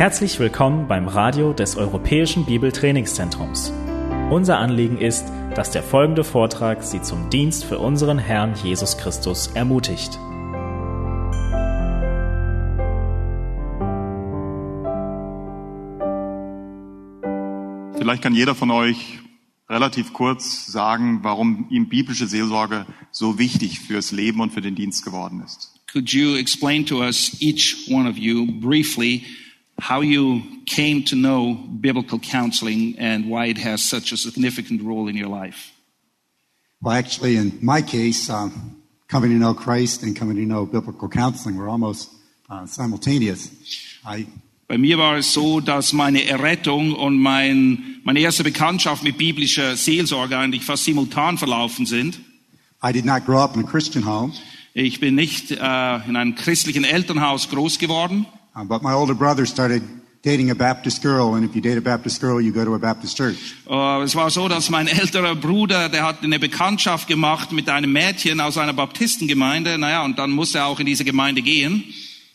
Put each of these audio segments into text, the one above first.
Herzlich willkommen beim Radio des Europäischen Bibeltrainingszentrums. Unser Anliegen ist, dass der folgende Vortrag Sie zum Dienst für unseren Herrn Jesus Christus ermutigt. Vielleicht kann jeder von euch relativ kurz sagen, warum ihm biblische Seelsorge so wichtig fürs Leben und für den Dienst geworden ist. Could you explain to us, each one of you, briefly, how you came to know biblical counseling and why it has such a significant role in your life? Well, actually, in my case, um, coming to know Christ and coming to know biblical counseling were almost uh, simultaneous. I Bei mir war es so, dass meine Errettung und mein, meine erste Bekanntschaft mit biblischer Seelsorge eigentlich fast simultan verlaufen sind. I did not grow up in a Christian home, Ich bin nicht äh, in einem christlichen Elternhaus groß geworden, uh, but my older brother started dating a Baptist girl, and if you date a Baptist girl, you go to a Baptist church. Äh, Es war so, dass mein älterer Bruder, der hat eine Bekanntschaft gemacht mit einem Mädchen aus einer Baptistengemeinde. Naja, und dann musste er auch in diese Gemeinde gehen.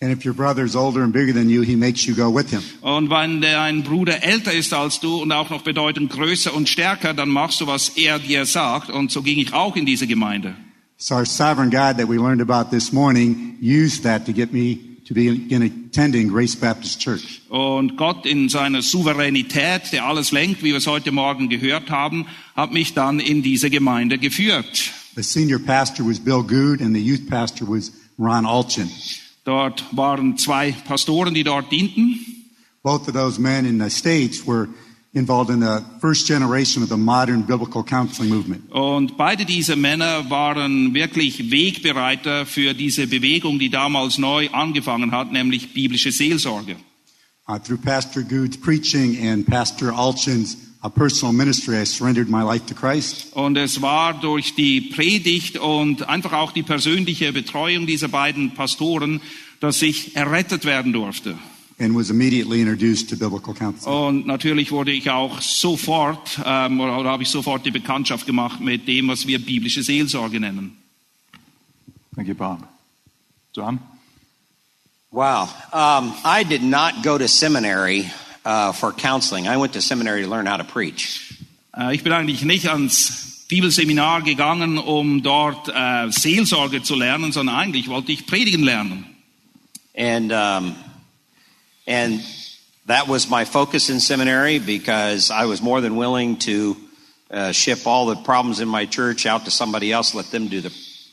And if your brother is older and bigger than you, he makes you go with him. Und wenn dein Bruder älter ist als du und auch noch bedeutend größer und stärker, dann machst du, was er dir sagt. Und so ging ich auch in diese Gemeinde. So our sovereign God that we learned about this morning used that to get me to begin attending Grace Baptist Church. Und Gott in seiner Souveränität, der alles lenkt, wie wir es heute Morgen gehört haben, hat mich dann in diese Gemeinde geführt. The senior pastor was Bill Good, and the youth pastor was Ron Alchin. Dort waren zwei Pastoren, die dort dienten. Both of those men in the States were involved in the first generation of the modern biblical counseling movement. Und beide diese Männer waren wirklich Wegbereiter für diese Bewegung, die damals neu angefangen hat, nämlich biblische Seelsorge. Uh, through Pastor Good's preaching and Pastor Alchin's uh, personal ministry, I surrendered my life to Christ. Und es war durch die Predigt und einfach auch die persönliche Betreuung dieser beiden Pastoren, dass ich errettet werden durfte. And was immediately introduced to biblical counseling. Und natürlich wurde ich auch sofort, ähm, oder, oder habe ich sofort die Bekanntschaft gemacht mit dem, was wir biblische Seelsorge nennen. Thank you, Bob. John? Wow. Um, I did not go to seminary uh, for counseling. I went to seminary to learn how to preach. Äh, ich bin eigentlich nicht ans Bibelseminar gegangen, um dort äh, Seelsorge zu lernen, sondern eigentlich wollte ich predigen lernen. And, um, and that was my focus in seminary because I was more than willing to uh, ship all the problems in my church out to somebody else, let them do the,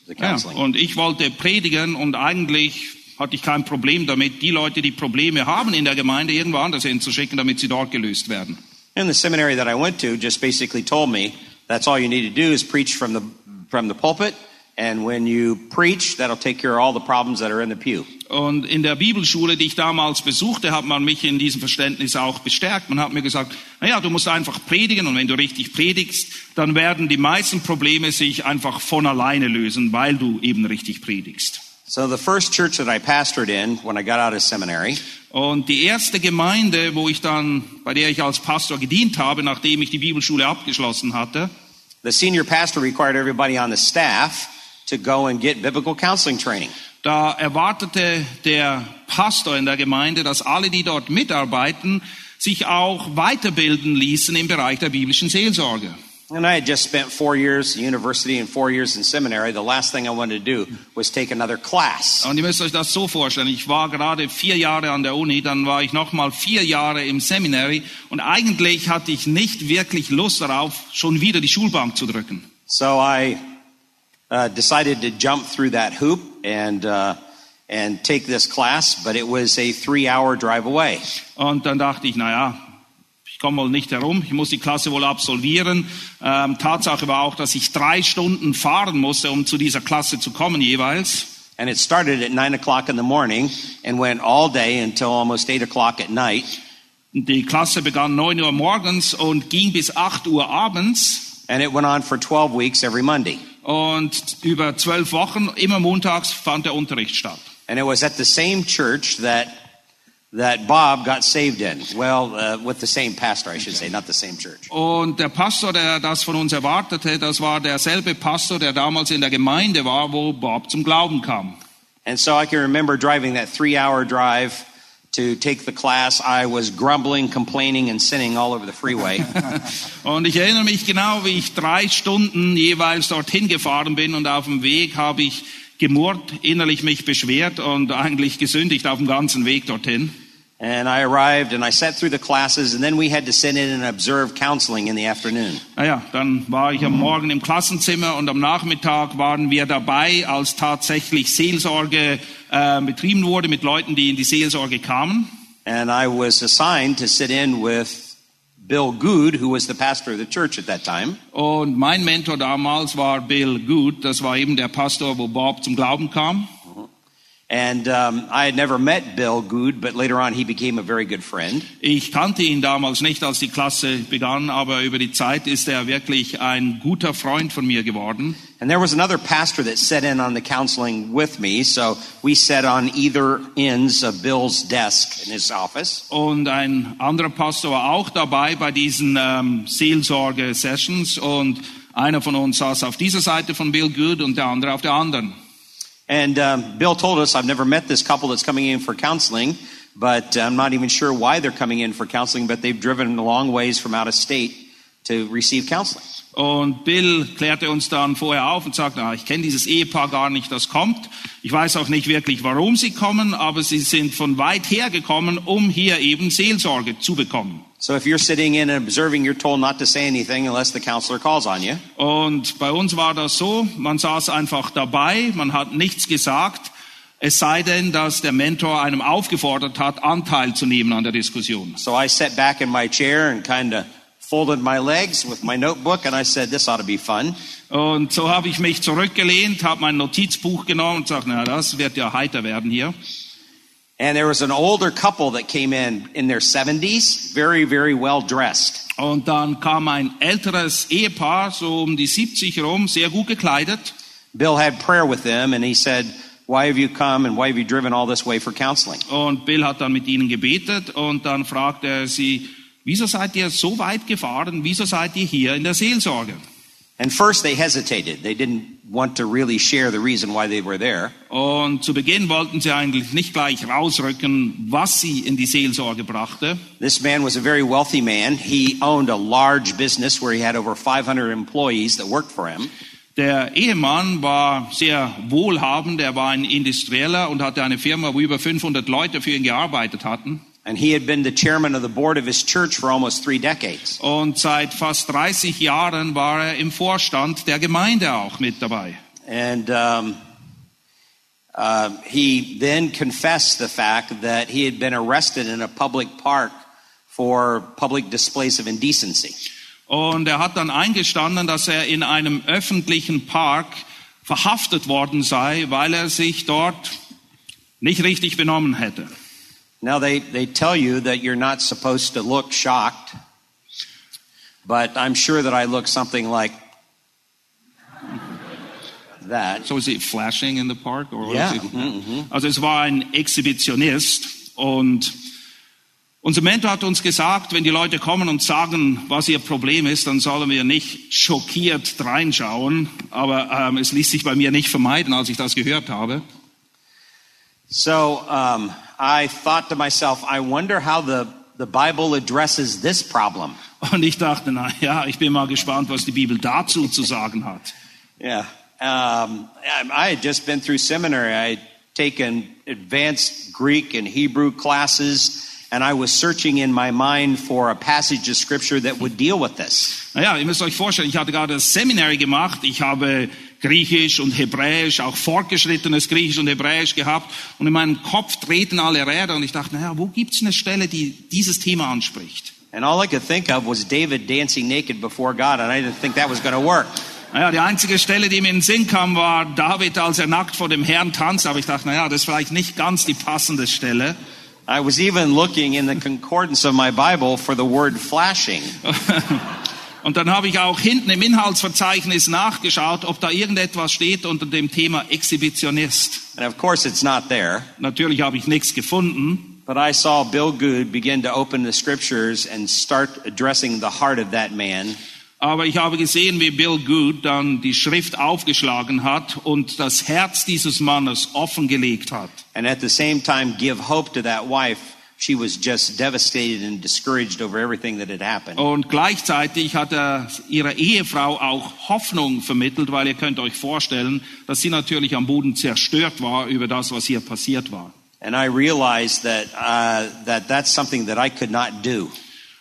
the Ja, counseling. und ich wollte predigen und eigentlich hatte ich kein Problem damit, die Leute, die Probleme haben in der Gemeinde, irgendwo anders hinzuschicken, damit sie dort gelöst werden. And the seminary that I went to just basically told me that's all you need to do is preach from the, from the pulpit. And when you preach, that'll take care of all the problems that are in the pew. Und in der Bibelschule, die ich damals besuchte, hat man mich in diesem Verständnis auch bestärkt. Man hat mir gesagt, naja, du musst einfach predigen und wenn du richtig predigst, dann werden die meisten Probleme sich einfach von alleine lösen, weil du eben richtig predigst. So the first church that I pastored in when I got out of seminary Und die erste Gemeinde, wo ich dann, bei der ich als Pastor gedient habe, nachdem ich die Bibelschule abgeschlossen hatte, The senior pastor required everybody on the staff to go and get biblical counseling training. Da erwartete der Pastor in der Gemeinde, dass alle, die dort mitarbeiten, sich auch weiterbilden ließen im Bereich der biblischen Seelsorge. And I had just spent four years in university and four years in seminary. The last thing I wanted to do was take another class. Und ihr müsst euch das so vorstellen, ich war gerade vier Jahre an der Uni, dann war ich nochmal vier Jahre im Seminary und eigentlich hatte ich nicht wirklich Lust darauf, schon wieder die Schulbank zu drücken. So I uh, decided to jump through that hoop and uh, and take this class, but it was a three-hour drive away. Und dann dachte ich, naja, ich komme wohl nicht herum, ich muss die Klasse wohl absolvieren. Ähm, Tatsache war auch, dass ich drei Stunden fahren musste, um zu dieser Klasse zu kommen jeweils. And it started at nine o'clock in the morning and went all day until almost eight o'clock at night. Die Klasse begann 9 Uhr morgens und ging bis 8 Uhr abends. And it went on for 12 weeks every Monday. Und über zwölf Wochen, immer montags, fand der Unterricht statt. And it was at the same church that that Bob got saved in. Well, uh, with the same pastor, I should say, not the same church. Und der Pastor, der das von uns erwartete, das war derselbe Pastor, der damals in der Gemeinde war, wo Bob zum Glauben kam. And so I can remember driving that three hour drive to take the class, I was grumbling, complaining, and sinning all over the freeway. Und ich erinnere mich genau, wie ich drei Stunden jeweils dorthin gefahren bin und auf dem Weg habe ich gemurrt, innerlich mich beschwert und eigentlich gesündigt auf dem ganzen Weg dorthin. And I arrived and I sat through the classes, and then we had to sit in and observe counseling in the afternoon. Naja, dann war ich am Morgen im Klassenzimmer und am Nachmittag waren wir dabei, als tatsächlich Seelsorge äh, betrieben wurde mit Leuten, die in die Seelsorge kamen. And I was assigned to sit in with Bill Good, who was the pastor of the church at that time. Und mein Mentor damals war Bill Good, das war eben der Pastor, wo Bob zum Glauben kam. And um, I had never met Bill Good, but later on he became a very good friend. Ich kannte ihn damals nicht, als die Klasse begann, aber über die Zeit ist er wirklich ein guter Freund von mir geworden. And there was another pastor that sat in on the counseling with me, so we sat on either ends of Bill's desk in his office. Und ein anderer Pastor war auch dabei bei diesen ähm, Seelsorge-Sessions und einer von uns saß auf dieser Seite von Bill Good und der andere auf der anderen. And um, Bill told us, I've never met this couple that's coming in for counseling, but I'm not even sure why they're coming in for counseling, but they've driven long ways from out of state to receive counseling. Und Bill klärte uns dann vorher auf und sagte, ah, ich kenne dieses Ehepaar gar nicht, das kommt. Ich weiß auch nicht wirklich, warum sie kommen, aber sie sind von weit her gekommen, um hier eben Seelsorge zu bekommen. So if you're sitting in and observing, you're told not to say anything unless the counselor calls on you. Und bei uns war das so, man saß einfach dabei, man hat nichts gesagt, es sei denn, dass der Mentor einem aufgefordert hat, Anteil zu nehmen an der Diskussion. So I sat back in my chair and kind of folded my legs with my notebook and I said, this ought to be fun. Und so habe ich mich zurückgelehnt, habe mein Notizbuch genommen und gesagt, na, das wird ja heiter werden hier. And there was an older couple that came in in their 70s, very, very well dressed. Und dann kam ein älteres Ehepaar, so um die 70 rum, sehr gut gekleidet. Bill had prayer with them and he said, why have you come and why have you driven all this way for counseling? Und Bill hat dann mit ihnen gebetet und dann fragte er sie, wieso seid ihr so weit gefahren? Wieso seid ihr hier in der Seelsorge? And first they hesitated. They didn't want to really share the reason why they were there. Und zu Beginn wollten sie eigentlich nicht gleich rausrücken, was sie in die Seelsorge brachte. This man was a very wealthy man. He owned a large business where he had over 500 employees that worked for him. Der Ehemann war sehr wohlhabend, er war ein Industrieller und hatte eine Firma, wo über 500 Leute für ihn gearbeitet hatten. And he had been the chairman of the board of his church for almost three decades. Und seit fast 30 Jahren war er im Vorstand der Gemeinde auch mit dabei. And um, uh, he then confessed the fact that he had been arrested in a public park for public displays of indecency. Und er hat dann eingestanden, dass er in einem öffentlichen Park verhaftet worden sei, weil er sich dort nicht richtig benommen hätte. Now they, they tell you that you're not supposed to look shocked, but I'm sure that I look something like that. So is it flashing in the park? Or is it? Mhm, Also es war ein Exhibitionist und unser Mentor hat uns gesagt, wenn die Leute kommen und sagen, was ihr Problem ist, dann sollen wir nicht schockiert reinschauen. Aber ähm, es ließ sich bei mir nicht vermeiden, als ich das gehört habe. So um, I thought to myself, I wonder how the, the Bible addresses this problem. Und ich dachte, na ja, ich bin mal gespannt, was die Bibel dazu zu sagen hat. Yeah. Um, I I had just been through seminary. I had taken advanced Greek and Hebrew classes, and I was searching in my mind for a passage of scripture that would deal with this. Naja, ihr müsst euch vorstellen, ich hatte gerade das Seminary gemacht. Ich habe Griechisch und Hebräisch, auch fortgeschrittenes Griechisch und Hebräisch gehabt. Und in meinem Kopf treten alle Räder und ich dachte, naja, wo gibt's eine Stelle, die dieses Thema anspricht? And all I could think of was David dancing naked before God, and I didn't think that was going to work. Naja, die einzige Stelle, die mir in den Sinn kam, war David, als er nackt vor dem Herrn tanzt. Aber ich dachte, naja, das ist vielleicht nicht ganz die passende Stelle. I was even looking in the concordance of my Bible for the word flashing. Und dann habe ich auch hinten im Inhaltsverzeichnis nachgeschaut, ob da irgendetwas steht unter dem Thema Exhibitionist. And of course, it's not there. Natürlich habe ich nichts gefunden. But I saw Bill Good begin to open the scriptures and start addressing the heart of that man. Aber ich habe gesehen, wie Bill Good dann die Schrift aufgeschlagen hat und das Herz dieses Mannes offengelegt hat. And at the same time, give hope to that wife she was just devastated and discouraged over everything that had happened. Und gleichzeitig hat er ihrer Ehefrau auch Hoffnung vermittelt, weil ihr könnt euch vorstellen, dass sie natürlich am Boden zerstört war über das, was hier passiert war. And I realized that, uh, that that's something that I could not do.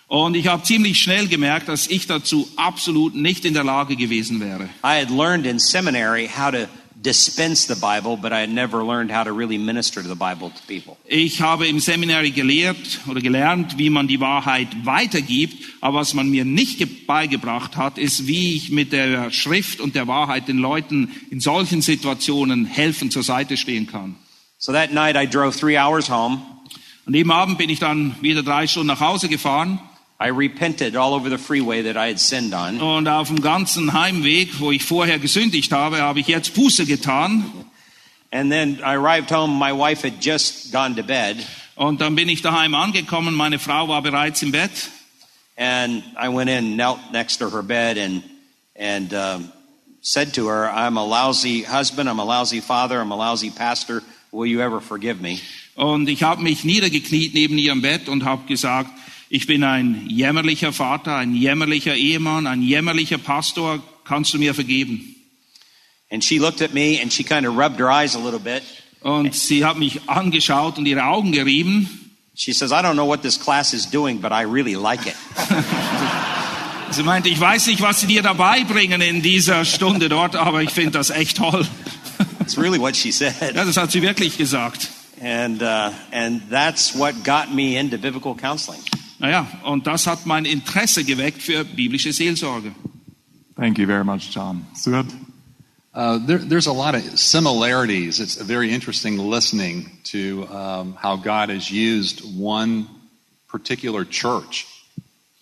Und ich habe ziemlich schnell gemerkt, dass ich dazu absolut nicht in der Lage gewesen wäre. I had learned in seminary how to dispense the Bible, but I had never learned how to really minister to the Bible to people. Ich habe im Seminari gelehrt oder gelernt, wie man die Wahrheit weitergibt, aber was man mir nicht ge- beigebracht hat, ist, wie ich mit der Schrift und der Wahrheit den Leuten in solchen Situationen helfen zur Seite stehen kann. So that night I drove three hours home. An dem Abend bin ich dann wieder drei Stunden nach Hause gefahren I repented all over the freeway that I had sinned on. und auf dem ganzen Heimweg, wo ich vorher gesündigt habe, habe ich jetzt Buße getan. And then I arrived home. My wife had just gone to bed. Und dann bin ich daheim angekommen, meine Frau war bereits im Bett. And I went in, knelt next to her bed, and and um, said to her, "I'm a lousy husband. I'm a lousy father. I'm a lousy pastor. Will you ever forgive me?" Und ich habe mich niedergekniet neben ihrem Bett und habe gesagt, ich bin ein jämmerlicher Vater, ein jämmerlicher Ehemann, ein jämmerlicher Pastor, kannst du mir vergeben? And she looked at me, and she kind of rubbed her eyes a little bit. Und sie hat mich angeschaut und ihre Augen gerieben. She says, "I don't know what this class is doing, but I really like it." Sie meinte, ich weiß nicht, was sie dir dabei bringen in dieser Stunde dort, aber ich finde das echt toll. It's really what she said. Ja, das hat sie wirklich gesagt. And, uh, and that's what got me into biblical counseling. Naja, und das hat mein Interesse geweckt für biblische Seelsorge. Thank you very much, John. Stuart? Uh, there, there's a lot of similarities. It's very interesting listening to um, how God has used one particular church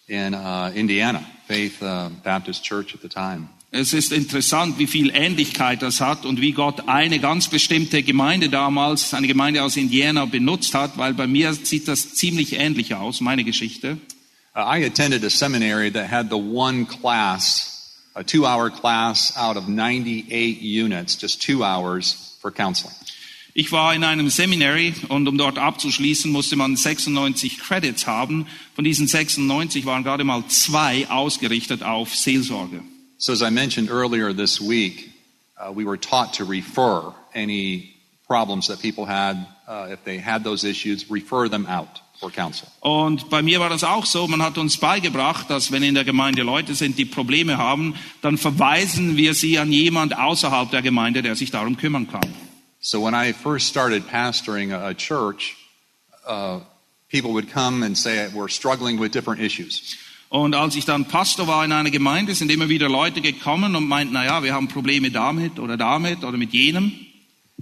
in uh, Indiana, Faith uh, Baptist Church at the time. Es ist interessant, wie viel Ähnlichkeit das hat und wie Gott eine ganz bestimmte Gemeinde damals, eine Gemeinde aus Indiana, benutzt hat, weil bei mir sieht das ziemlich ähnlich aus, meine Geschichte. Uh, I attended a seminary that had the one class, a two hour class out of 98 units, just two hours for counseling. Ich war in einem Seminary und um dort abzuschließen, musste man 96 Credits haben. Von diesen 96 waren gerade mal zwei ausgerichtet auf Seelsorge. So, as I mentioned earlier this week, uh, we were taught to refer any problems that people had, uh, if they had those issues, refer them out for counsel. Und bei mir war das auch so. Man hat uns beigebracht, dass wenn in der Gemeinde Leute sind, die Probleme haben, dann verweisen wir sie an jemand außerhalb der Gemeinde, der sich darum kümmern kann. So, when I first started pastoring a, a church, uh, people would come and say, We're struggling with different issues. Und als ich dann Pastor war in einer Gemeinde, sind immer wieder Leute gekommen und meinten, na ja, wir haben Probleme damit oder damit oder mit jenem.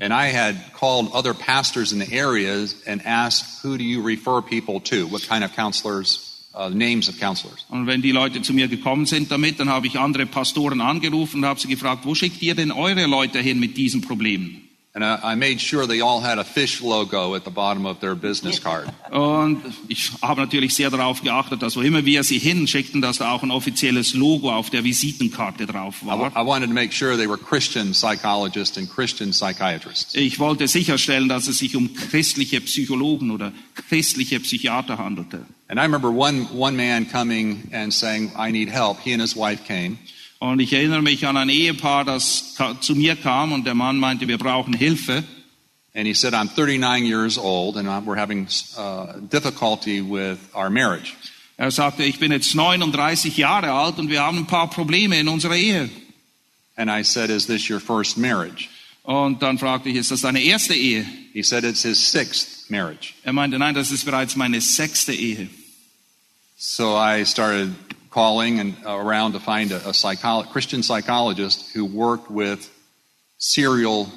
And I had called other pastors in the areas and asked, Who do you refer people to? What kind of counselors, uh, names of counselors? Und wenn die Leute zu mir gekommen sind damit, dann habe ich andere Pastoren angerufen und habe sie gefragt, wo schickt ihr denn eure Leute hin mit diesen Problemen? And I, I made sure they all had a fish logo at the bottom of their business card. Und ich habe natürlich sehr darauf geachtet, dass wo immer wir sie hinschickten, dass da auch ein offizielles Logo auf der Visitenkarte drauf I, war. I wanted to make sure they were Christian psychologists and Christian psychiatrists. Ich wollte sicherstellen, dass es sich um christliche Psychologen oder christliche Psychiater handelte. And I remember one, one man coming and saying, I need help. He and his wife came. Und ich erinnere mich an ein Ehepaar, das zu mir kam und der Mann meinte, wir brauchen Hilfe. And he said, I'm 39 years old and we're having uh, difficulty with our marriage. Er sagte, ich bin jetzt 39 Jahre alt und wir haben ein paar Probleme in unserer Ehe. And I said, Is this your first marriage? Und dann fragte ich, ist das deine erste Ehe? He said, It's his sixth marriage. Er meinte, nein, das ist bereits meine sechste Ehe. So I started calling and around to find a, a psycholo- Christian psychologist who worked with serial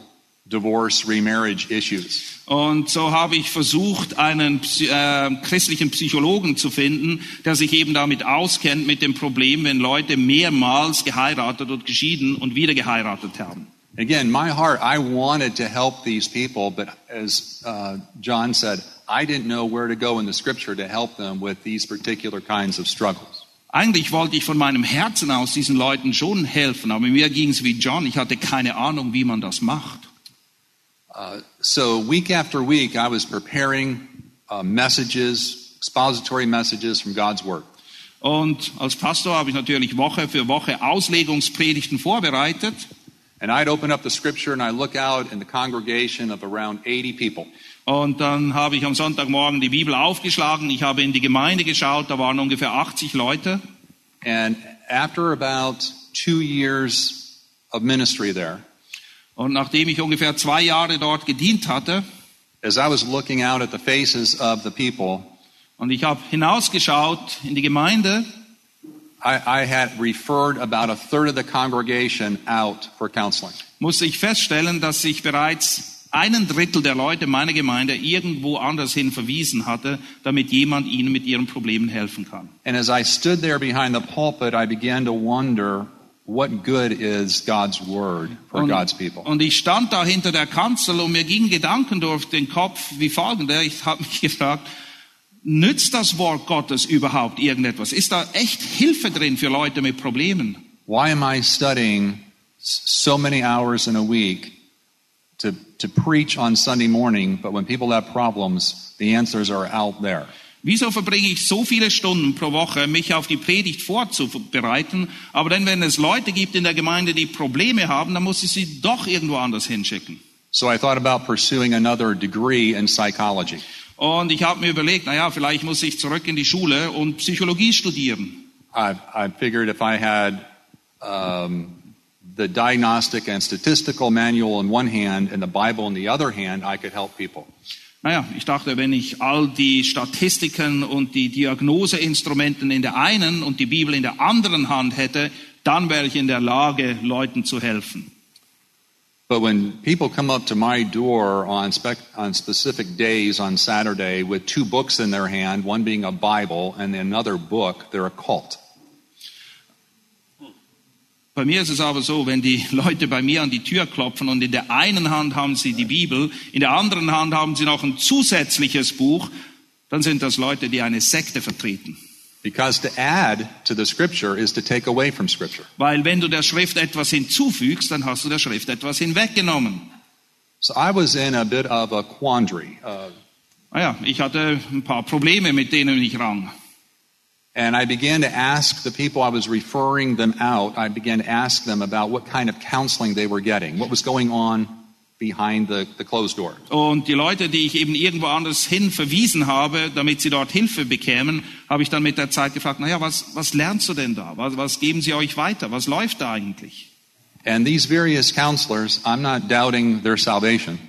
divorce remarriage issues. Und so habe ich versucht, einen äh, christlichen Psychologen zu finden, der sich eben damit auskennt mit dem Problem, wenn Leute mehrmals geheiratet und geschieden und wieder geheiratet haben. Again, my heart, I wanted to help these people, but as uh, John said, I didn't know where to go in the scripture to help them with these particular kinds of struggles. Eigentlich wollte ich von meinem Herzen aus diesen Leuten schon helfen, aber mir ging es wie John, ich hatte keine Ahnung, wie man das macht. Uh, so week after week, I was preparing uh, messages, expository messages from God's Word. Und als Pastor habe ich natürlich Woche für Woche Auslegungspredigten vorbereitet. And I'd open up the scripture and I look out in the congregation of around 80 people. Und dann habe ich am Sonntagmorgen die Bibel aufgeschlagen. Ich habe in die Gemeinde geschaut, da waren ungefähr 80 Leute. And after about two years of ministry there, Und nachdem ich ungefähr zwei Jahre dort gedient hatte, as I was looking out at the faces of the people, und ich habe hinausgeschaut in die Gemeinde, I, I had referred about a third of the congregation out for counseling. musste ich feststellen, dass ich bereits einen Drittel der Leute meiner Gemeinde irgendwo anders hin verwiesen hatte, damit jemand ihnen mit ihren Problemen helfen kann. And as I stood there behind the pulpit, I began to wonder what good is God's word for Und, God's people? und ich stand da hinter der Kanzel und mir gingen Gedanken durch den Kopf wie folgende. Ich habe mich gefragt, nützt das Wort Gottes überhaupt irgendetwas? Ist da echt Hilfe drin für Leute mit Problemen? Why am I studying so many hours in a week to, preach on Sunday morning, but when people have problems, the answers are out there? Wieso verbringe ich so viele Stunden pro Woche, mich auf die Predigt vorzubereiten, aber dann, wenn es Leute gibt in der Gemeinde, die Probleme haben, dann muss ich sie doch irgendwo anders hinschicken. So I thought about pursuing another degree in psychology. Und ich habe mir überlegt, na ja, vielleicht muss ich zurück in die Schule und Psychologie studieren. I, I figured if I had um, the diagnostic and statistical manual in one hand and the Bible in the other hand, I could help people. Naja, ich dachte, wenn ich all die Statistiken und die Diagnoseinstrumenten in der einen und die Bibel in der anderen Hand hätte, dann wäre ich in der Lage, Leuten zu helfen. But when people come up to my door on, spec, on specific days on Saturday with two books in their hand, one being a Bible and another book, they're a cult. Bei mir ist es aber so, wenn die Leute bei mir an die Tür klopfen und in der einen Hand haben sie die Bibel, in der anderen Hand haben sie noch ein zusätzliches Buch, dann sind das Leute, die eine Sekte vertreten. Because to add to the scripture is to take away from scripture. Weil wenn du der Schrift etwas hinzufügst, dann hast du der Schrift etwas hinweggenommen. So I was in a bit of a quandary. Uh, Naja, ich hatte ein paar Probleme, mit denen ich rang. And I began to ask the people I was referring them out, I began to ask them about what kind of counseling they were getting, what was going on behind the, the closed door. Und die Leute, die ich eben irgendwo anders hin verwiesen habe, damit sie dort Hilfe bekämen, habe ich dann mit der Zeit gefragt, naja, was, was lernst du denn da? Was, was geben sie euch weiter? Was läuft da eigentlich? And these various counselors, I'm not doubting their salvation,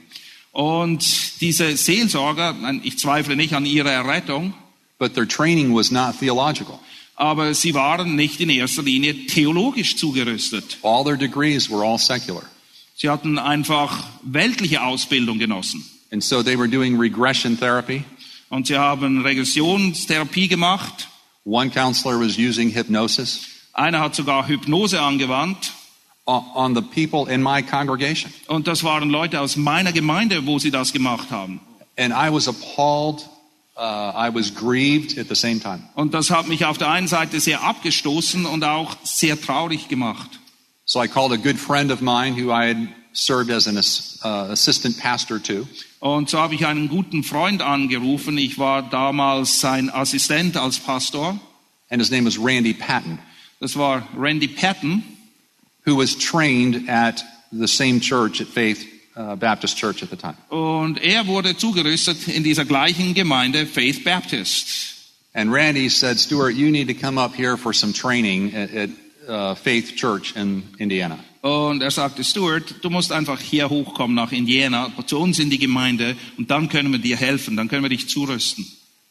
Und diese Seelsorger, ich zweifle nicht an ihrer Errettung, but their training was not theological. aber sie waren nicht in erster Linie theologisch zugerüstet. All their degrees were all secular. Sie hatten einfach weltliche Ausbildung genossen. And so they were doing regression therapy. Und sie haben Regressionstherapie gemacht. One counselor was using hypnosis Einer hat sogar Hypnose angewandt. on the people in my congregation. Und das waren Leute aus meiner Gemeinde, wo sie das gemacht haben. And I was appalled. Uh, I was grieved at the same time. Und das hat mich auf der einen Seite sehr abgestoßen und auch sehr traurig gemacht. So I called a good friend of mine who I had served as an uh, assistant pastor to. Und so habe ich einen guten Freund angerufen. Ich war damals sein Assistent als Pastor. And his name was Randy Patton, Das war Randy Patton. who was trained at the same church at Faith Baptist Church at the time. Und er wurde zugerüstet in dieser gleichen Gemeinde Faith Baptist. And Randy said, Stuart, you need to come up here for some training at, at uh, Faith Church in Indiana. Und er sagte, Stuart, du musst einfach hier hochkommen nach Indiana, zu uns in die Gemeinde, und dann können wir dir helfen, dann können wir dich zurüsten.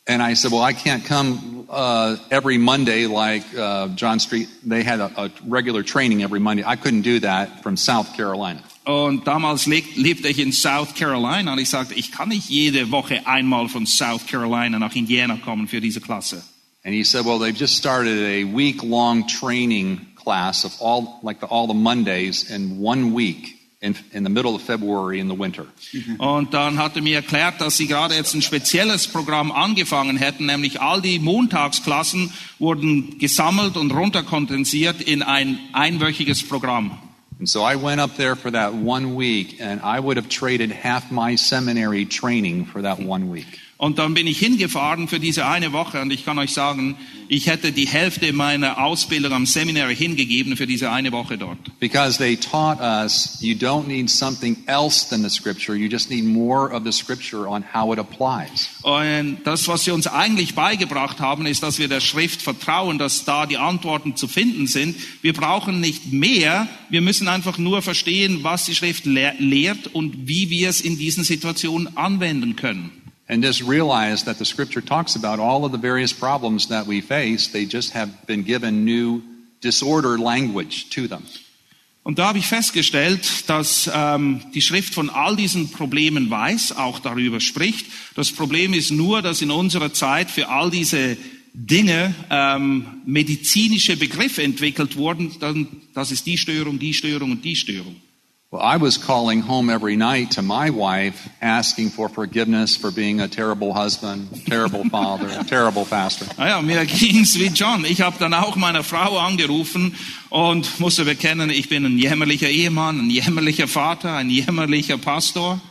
And I said, well, I can't come uh, every Monday like uh, John Street. They had a, a regular training every Monday. I couldn't do that from South Carolina. Und damals le- lebte ich in South Carolina und ich sagte, ich kann nicht jede Woche einmal von South Carolina nach Indiana kommen für diese Klasse. And he said, well, they've just started a week long training class of all, like the, all the Mondays in one week in, in the middle of February in the winter. Und dann hat er mir erklärt, dass sie gerade jetzt ein spezielles Programm angefangen hätten, nämlich all die Montagsklassen wurden gesammelt und runterkondensiert in ein einwöchiges Programm. And so I went up there for that one week and I would have traded half my seminary training for that one week. Und dann bin ich hingefahren für diese eine Woche und ich kann euch sagen, ich hätte die Hälfte meiner Ausbildung am Seminary hingegeben für diese eine Woche dort. Because they taught us you don't need something else than the scripture, you just need more of the scripture on how it applies. Und das, was sie uns eigentlich beigebracht haben, ist, dass wir der Schrift vertrauen, dass da die Antworten zu finden sind. Wir brauchen nicht mehr, wir müssen einfach nur verstehen, was die Schrift lehr lehrt und wie wir es in diesen Situationen anwenden können. And just realize that the scripture talks about all of the various problems that we face, they just have been given new disorder language to them. Und da habe ich festgestellt, dass ähm, die Schrift von all diesen Problemen weiß, auch darüber spricht. Das Problem ist nur, dass in unserer Zeit für all diese Dinge ähm, medizinische Begriffe entwickelt wurden. Dann, das ist die Störung, die Störung und die Störung. Well, I was calling home every night to my wife, asking for forgiveness for being a terrible husband, terrible father, terrible pastor. Ah naja, mir ging's wie John. Ich habe dann auch meiner Frau angerufen und musste bekennen, ich bin ein jämmerlicher Ehemann, ein jämmerlicher Vater, ein jämmerlicher Pastor.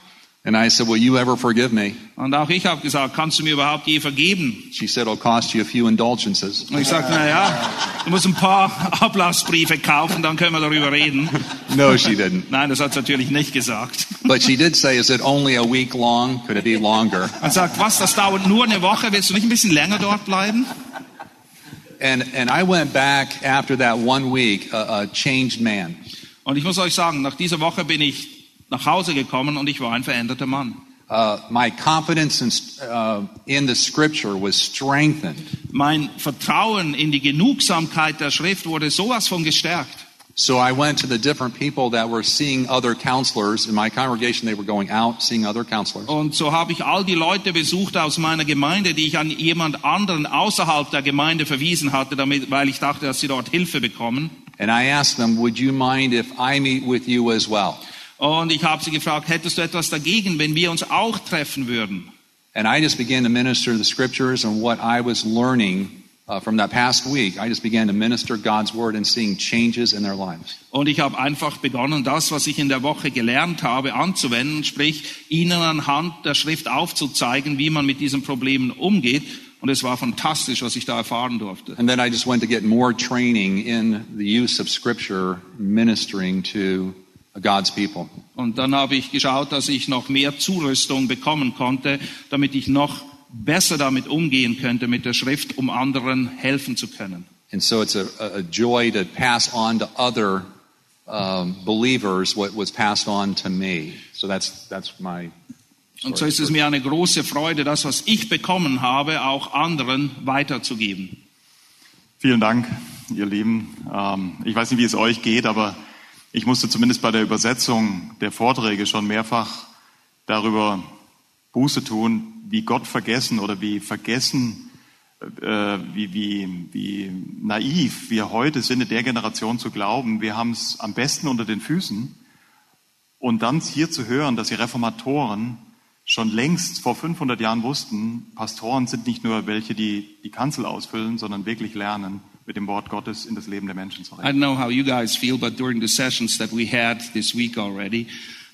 And I said, Will you ever forgive me? Und auch ich habe gesagt, kannst du mir überhaupt je vergeben? She said, It'll cost you a few indulgences. Und ich sagte, na ja, du musst ein paar Ablassbriefe kaufen, dann können wir darüber reden. No, she didn't. Nein, das hat sie natürlich nicht gesagt. But she did say, Is it only a week long? Could it be longer? Er sagt, was, das dauert nur eine Woche, willst du nicht ein bisschen länger dort bleiben? And, and I went back after that one week, a, a changed man. Und ich muss euch sagen, nach dieser Woche bin ich nach Hause gekommen und ich war ein veränderter Mann. Uh, my confidence in, uh, in the scripture was strengthened. Mein Vertrauen in die Genugsamkeit der Schrift wurde sowas von gestärkt. So I went to the different people that were seeing other counselors. In my congregation, they were going out, seeing other counselors. Und so habe ich all die Leute besucht aus meiner Gemeinde, die ich an jemand anderen außerhalb der Gemeinde verwiesen hatte, damit, weil ich dachte, dass sie dort Hilfe bekommen. And I asked them, Would you mind if I meet with you as well? Und ich habe sie gefragt, hättest du etwas dagegen, wenn wir uns auch treffen würden? And I just began to minister the scriptures and what I was learning uh, from that past week. I just began to minister God's word and seeing changes in their lives. Und ich habe einfach begonnen, das, was ich in der Woche gelernt habe, anzuwenden, sprich ihnen anhand der Schrift aufzuzeigen, wie man mit diesen Problemen umgeht. Und es war fantastisch, was ich da erfahren durfte. And then I just went to get more training in the use of scripture ministering to God's people. Und dann habe ich geschaut, dass ich noch mehr Zurüstung bekommen konnte, damit ich noch besser damit umgehen könnte mit der Schrift, um anderen helfen zu können. And so it's a, a joy to pass on to other um, believers what was passed on to me. So that's that's my. Und so ist es mir eine große Freude, das, was ich bekommen habe, auch anderen weiterzugeben. Vielen Dank, ihr Lieben. Ähm, ich weiß nicht, wie es euch geht, aber ich musste zumindest bei der Übersetzung der Vorträge schon mehrfach darüber Buße tun, wie Gott vergessen oder wie vergessen, äh, wie, wie, wie naiv wir heute sind, in der Generation zu glauben, wir haben es am besten unter den Füßen. Und dann hier zu hören, dass die Reformatoren schon längst vor 500 Jahren wussten, Pastoren sind nicht nur welche, die die Kanzel ausfüllen, sondern wirklich lernen, mit dem Wort Gottes in das Leben der Menschen zu I reden. don't know how you guys feel, but during the sessions that we had this week already,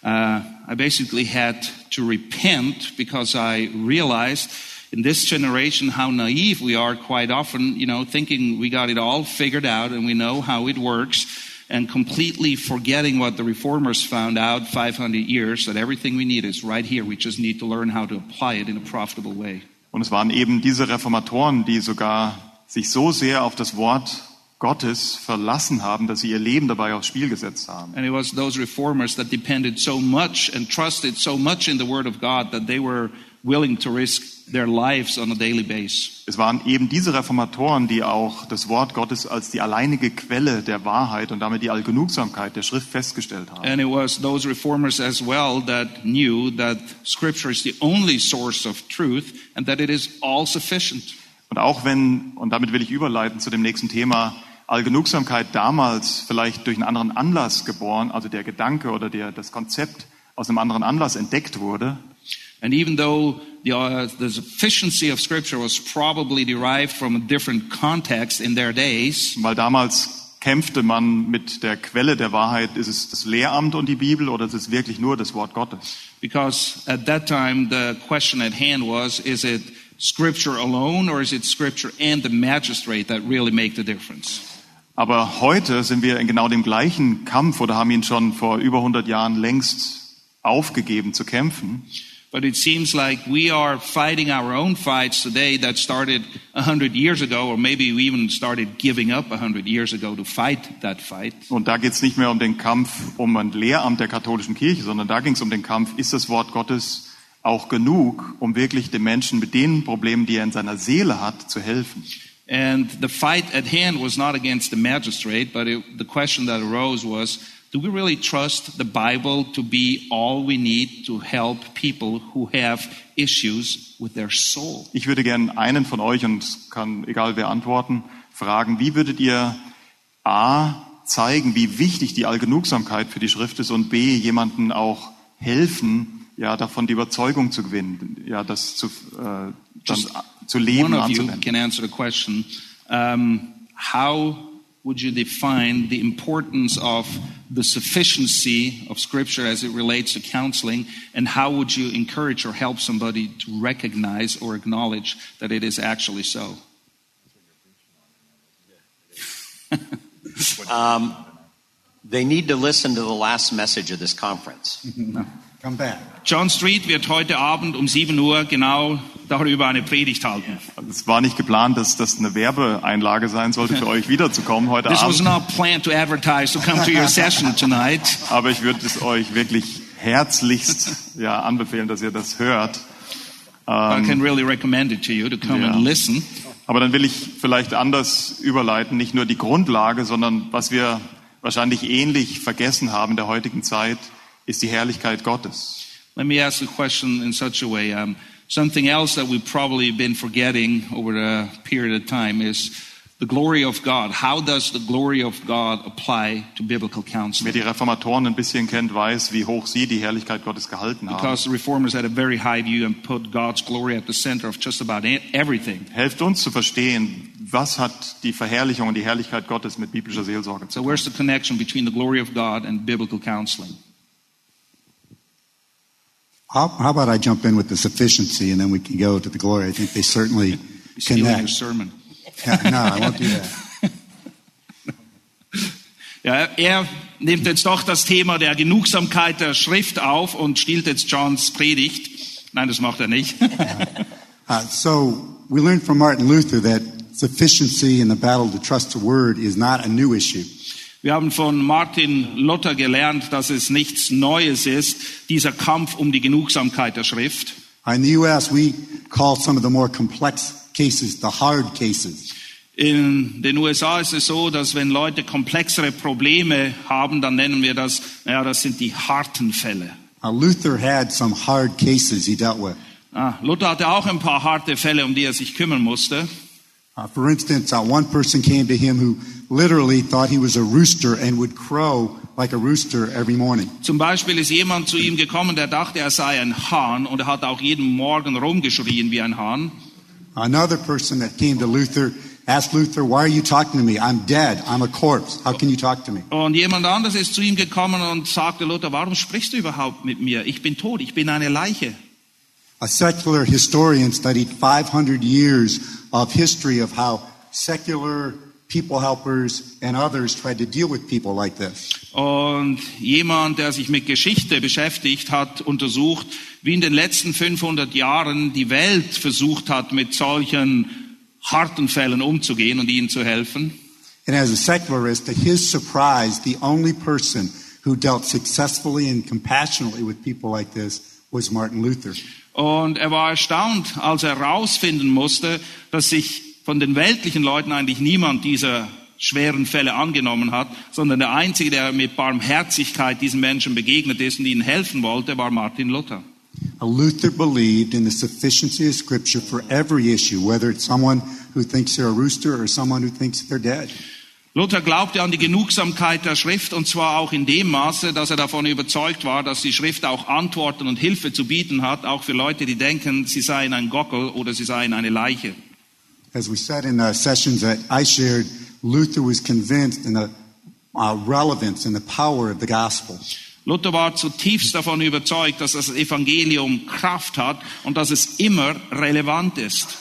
uh, I basically had to repent because I realized in this generation how naive we are quite often, you know, thinking we got it all figured out and we know how it works and completely forgetting what the reformers found out 500 years that everything we need is right here. We just need to learn how to apply it in a profitable way. Und es waren eben diese Reformatoren, die sogar sich so sehr auf das Wort Gottes verlassen haben, dass sie ihr Leben dabei aufs Spiel gesetzt haben. And it was those reformers that depended so much and trusted so much in the Word of God that they were willing to risk their lives on a daily basis. Es waren eben diese Reformatoren, die auch das Wort Gottes als die alleinige Quelle der Wahrheit und damit die Allgenugsamkeit der Schrift festgestellt haben. And it was those reformers as well that knew that Scripture is the only source of truth and that it is all sufficient. Und auch wenn, und damit will ich überleiten zu dem nächsten Thema, Allgenugsamkeit damals vielleicht durch einen anderen Anlass geboren, also der Gedanke oder der, das Konzept aus einem anderen Anlass entdeckt wurde, And even though the, uh, the sufficiency of Scripture was probably derived from a different context in their days, weil damals kämpfte man mit der Quelle der Wahrheit, ist es das Lehramt und die Bibel oder ist es wirklich nur das Wort Gottes? Because at that time, the question at hand was is it scripture alone or is it scripture and the magistrate that really make the difference? Aber heute sind wir in genau dem gleichen Kampf oder haben ihn schon vor über 100 Jahren längst aufgegeben zu kämpfen. But it seems like we are fighting our own fights today that started a hundred years ago, or maybe we even started giving up a hundred years ago to fight that fight. Und da geht es nicht mehr um den Kampf um ein Lehramt der katholischen Kirche, sondern da ging es um den Kampf, ist das Wort Gottes auch genug, um wirklich den Menschen mit den Problemen, die er in seiner Seele hat, zu helfen. And the fight at hand was not against the magistrate, but it, the question that arose was, do we really trust the Bible to be all we need to help people who have issues with their soul? Ich würde gerne einen von euch, und kann egal wer antworten, fragen, wie würdet ihr A zeigen, wie wichtig die Allgenugsamkeit für die Schrift ist und B jemanden auch helfen, ja, davon die Überzeugung zu gewinnen, ja, das zu, äh, dann Just zu leben One of you anzuwenden. can answer the question. Um, how would you define the importance of the sufficiency of Scripture as it relates to counseling, and how would you encourage or help somebody to recognize or acknowledge that it is actually so? Um, they need to listen to the last message of this conference. Come back. John Street wird heute Abend um 7 Uhr genau darüber eine Predigt halten. Es war nicht geplant, dass das eine Werbeeinlage sein sollte, für euch wiederzukommen heute This was Abend. not planned to advertise to come to your session tonight. Aber ich würde es euch wirklich herzlichst ja, anbefehlen, dass ihr das hört. I can really recommend it to you to come Ja. and listen. Aber dann will ich vielleicht anders überleiten, nicht nur die Grundlage, sondern was wir wahrscheinlich ähnlich vergessen haben in der heutigen Zeit, ist die Herrlichkeit Gottes. Let me ask the question in such a way. Um, something else that we've probably been forgetting over a period of time is the glory of God. How does the glory of God apply to biblical Wer counseling? die Reformatoren ein bisschen kennt, weiß, wie hoch sie die Herrlichkeit Gottes gehalten haben. Because the reformers had a very high view and put God's glory at the center of just about e- everything. Helft uns zu verstehen, was hat die Verherrlichung und die Herrlichkeit Gottes mit biblischer Seelsorge zu So tun. where's the connection between the glory of God and biblical counseling? How, how about I jump in with the sufficiency and then we can go to the glory? I think they certainly stealing your sermon. Yeah, no, I won't do that. Ja, er nimmt jetzt doch das Thema der Genugsamkeit der Schrift auf und stiehlt jetzt Johns Predigt. Nein, das macht er nicht. Uh, so we learned from Martin Luther that sufficiency in the battle to trust the word is not a new issue. Wir haben von Martin Luther gelernt, dass es nichts Neues ist, dieser Kampf um die Genugsamkeit der Schrift. In the U.S., we call some of the more complex cases the hard cases. In den USA ist es so, dass wenn Leute komplexere Probleme haben, dann nennen wir das, naja, das sind die harten Fälle. Uh, Luther had some hard cases he dealt with. Ah, Luther hatte auch ein paar harte Fälle, um die er sich kümmern musste. Uh, for instance, uh, one person came to him who literally thought he was a rooster and would crow like a rooster every morning. Zum Beispiel ist jemand zu ihm gekommen, der dachte, er sei ein Hahn und er hat auch jeden Morgen rumgeschrien wie ein Hahn. Another person that came to Luther asked Luther, Why are you talking to me? I'm dead. I'm a corpse. How can you talk to me? Und jemand anderes ist zu ihm gekommen und sagte, Luther, warum sprichst du überhaupt mit mir? Ich bin tot, ich bin eine Leiche. A secular historian studied 500 years of history of how secular people helpers and others tried to deal with people like this. Und jemand, der sich mit Geschichte beschäftigt hat, untersucht, wie in den letzten 500 Jahren die Welt versucht hat, mit solchen harten Fällen umzugehen und ihnen zu helfen. And as a secularist, to his surprise, the only person who dealt successfully and compassionately with people like this was Martin Luther. Und er war erstaunt, als er herausfinden musste, dass sich von den weltlichen Leuten eigentlich niemand dieser schweren Fälle angenommen hat, sondern der Einzige, der mit Barmherzigkeit diesen Menschen begegnet ist und ihnen helfen wollte, war Martin Luther. Luther believed in the sufficiency of Scripture for every issue, whether it's someone who thinks they're a rooster or someone who thinks they're dead. Luther glaubte an die Genugsamkeit der Schrift und zwar auch in dem Maße, dass er davon überzeugt war, dass die Schrift auch Antworten und Hilfe zu bieten hat, auch für Leute, die denken, sie seien ein Gockel oder sie seien eine Leiche. As we said in the sessions that I shared, Luther was convinced in the uh, relevance and the power of the gospel. Luther war zutiefst davon überzeugt, dass das Evangelium Kraft hat und dass es immer relevant ist.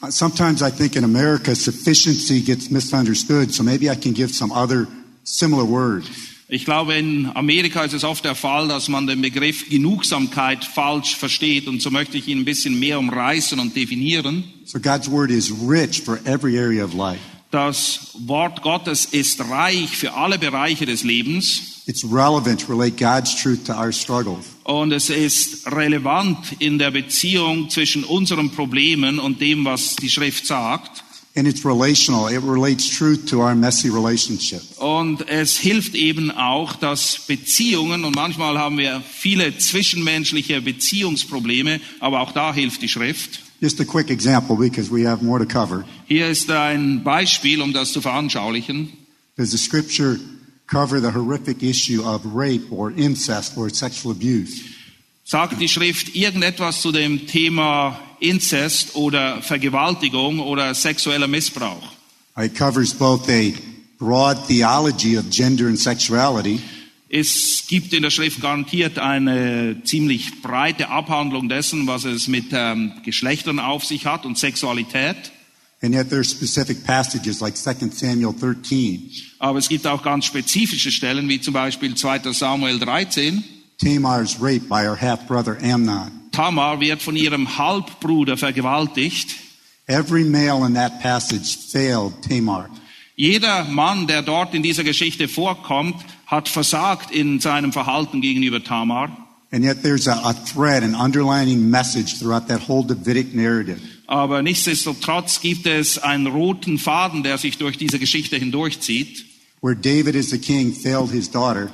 Uh, Sometimes I think in America sufficiency gets misunderstood, so maybe I can give some other similar words. Ich glaube, in Amerika ist es oft der Fall, dass man den Begriff Genugsamkeit falsch versteht und so möchte ich ihn ein bisschen mehr umreißen und definieren. So God's word is rich for every area of life. Das Wort Gottes ist reich für alle Bereiche des Lebens It's relevant to relate God's truth to our struggles. und es ist relevant in der Beziehung zwischen unseren Problemen und dem, was die Schrift sagt. And it's relational. It relates truth to our messy relationship. Und es hilft eben auch, dass Beziehungen, und manchmal haben wir viele zwischenmenschliche Beziehungsprobleme, aber auch da hilft die Schrift. Just a quick example because we have more to cover. Hier ist ein Beispiel, um das zu veranschaulichen. Does the scripture cover the horrific issue of rape or incest or sexual abuse? Sagt die Schrift irgendetwas zu dem Thema Inzest oder Vergewaltigung oder sexueller Missbrauch? It covers both a broad theology of gender and sexuality Es gibt in der Schrift garantiert eine ziemlich breite Abhandlung dessen, was es mit ähm, Geschlechtern auf sich hat und Sexualität. Like 2 Samuel 13. Aber es gibt auch ganz spezifische Stellen, wie zum Beispiel 2. Samuel 13. Tamar is raped by her half brother Amnon. Tamar wird von ihrem Halbbruder vergewaltigt. Every male in that passage failed Tamar. Jeder Mann, der dort in dieser Geschichte vorkommt, hat versagt in seinem Verhalten gegenüber Tamar. And yet there's a, a thread, an underlining message throughout that whole Davidic narrative. Aber nichtsdestotrotz gibt es einen roten Faden, der sich durch diese Geschichte hindurchzieht. Where David as the king failed his daughter,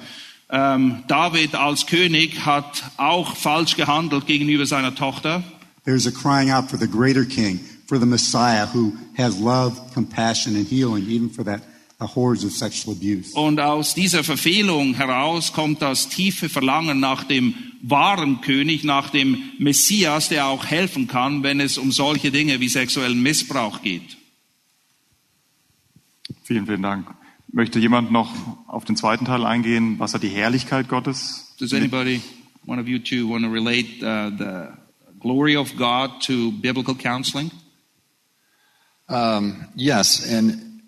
Ähm, David als König hat auch falsch gehandelt gegenüber seiner Tochter. there's a crying out for the greater king, for the Messiah who has love, compassion, and healing, even for that the horrors of sexual abuse. Und aus dieser Verfehlung heraus kommt das tiefe Verlangen nach dem wahren König, nach dem Messias, der auch helfen kann, wenn es um solche Dinge wie sexuellen Missbrauch geht. Vielen, vielen Dank. Möchte jemand noch auf den zweiten Teil eingehen? Was hat die Herrlichkeit Gottes? Does anybody, one of you two, want to relate uh, the glory of God to biblical counseling? Um, yes, and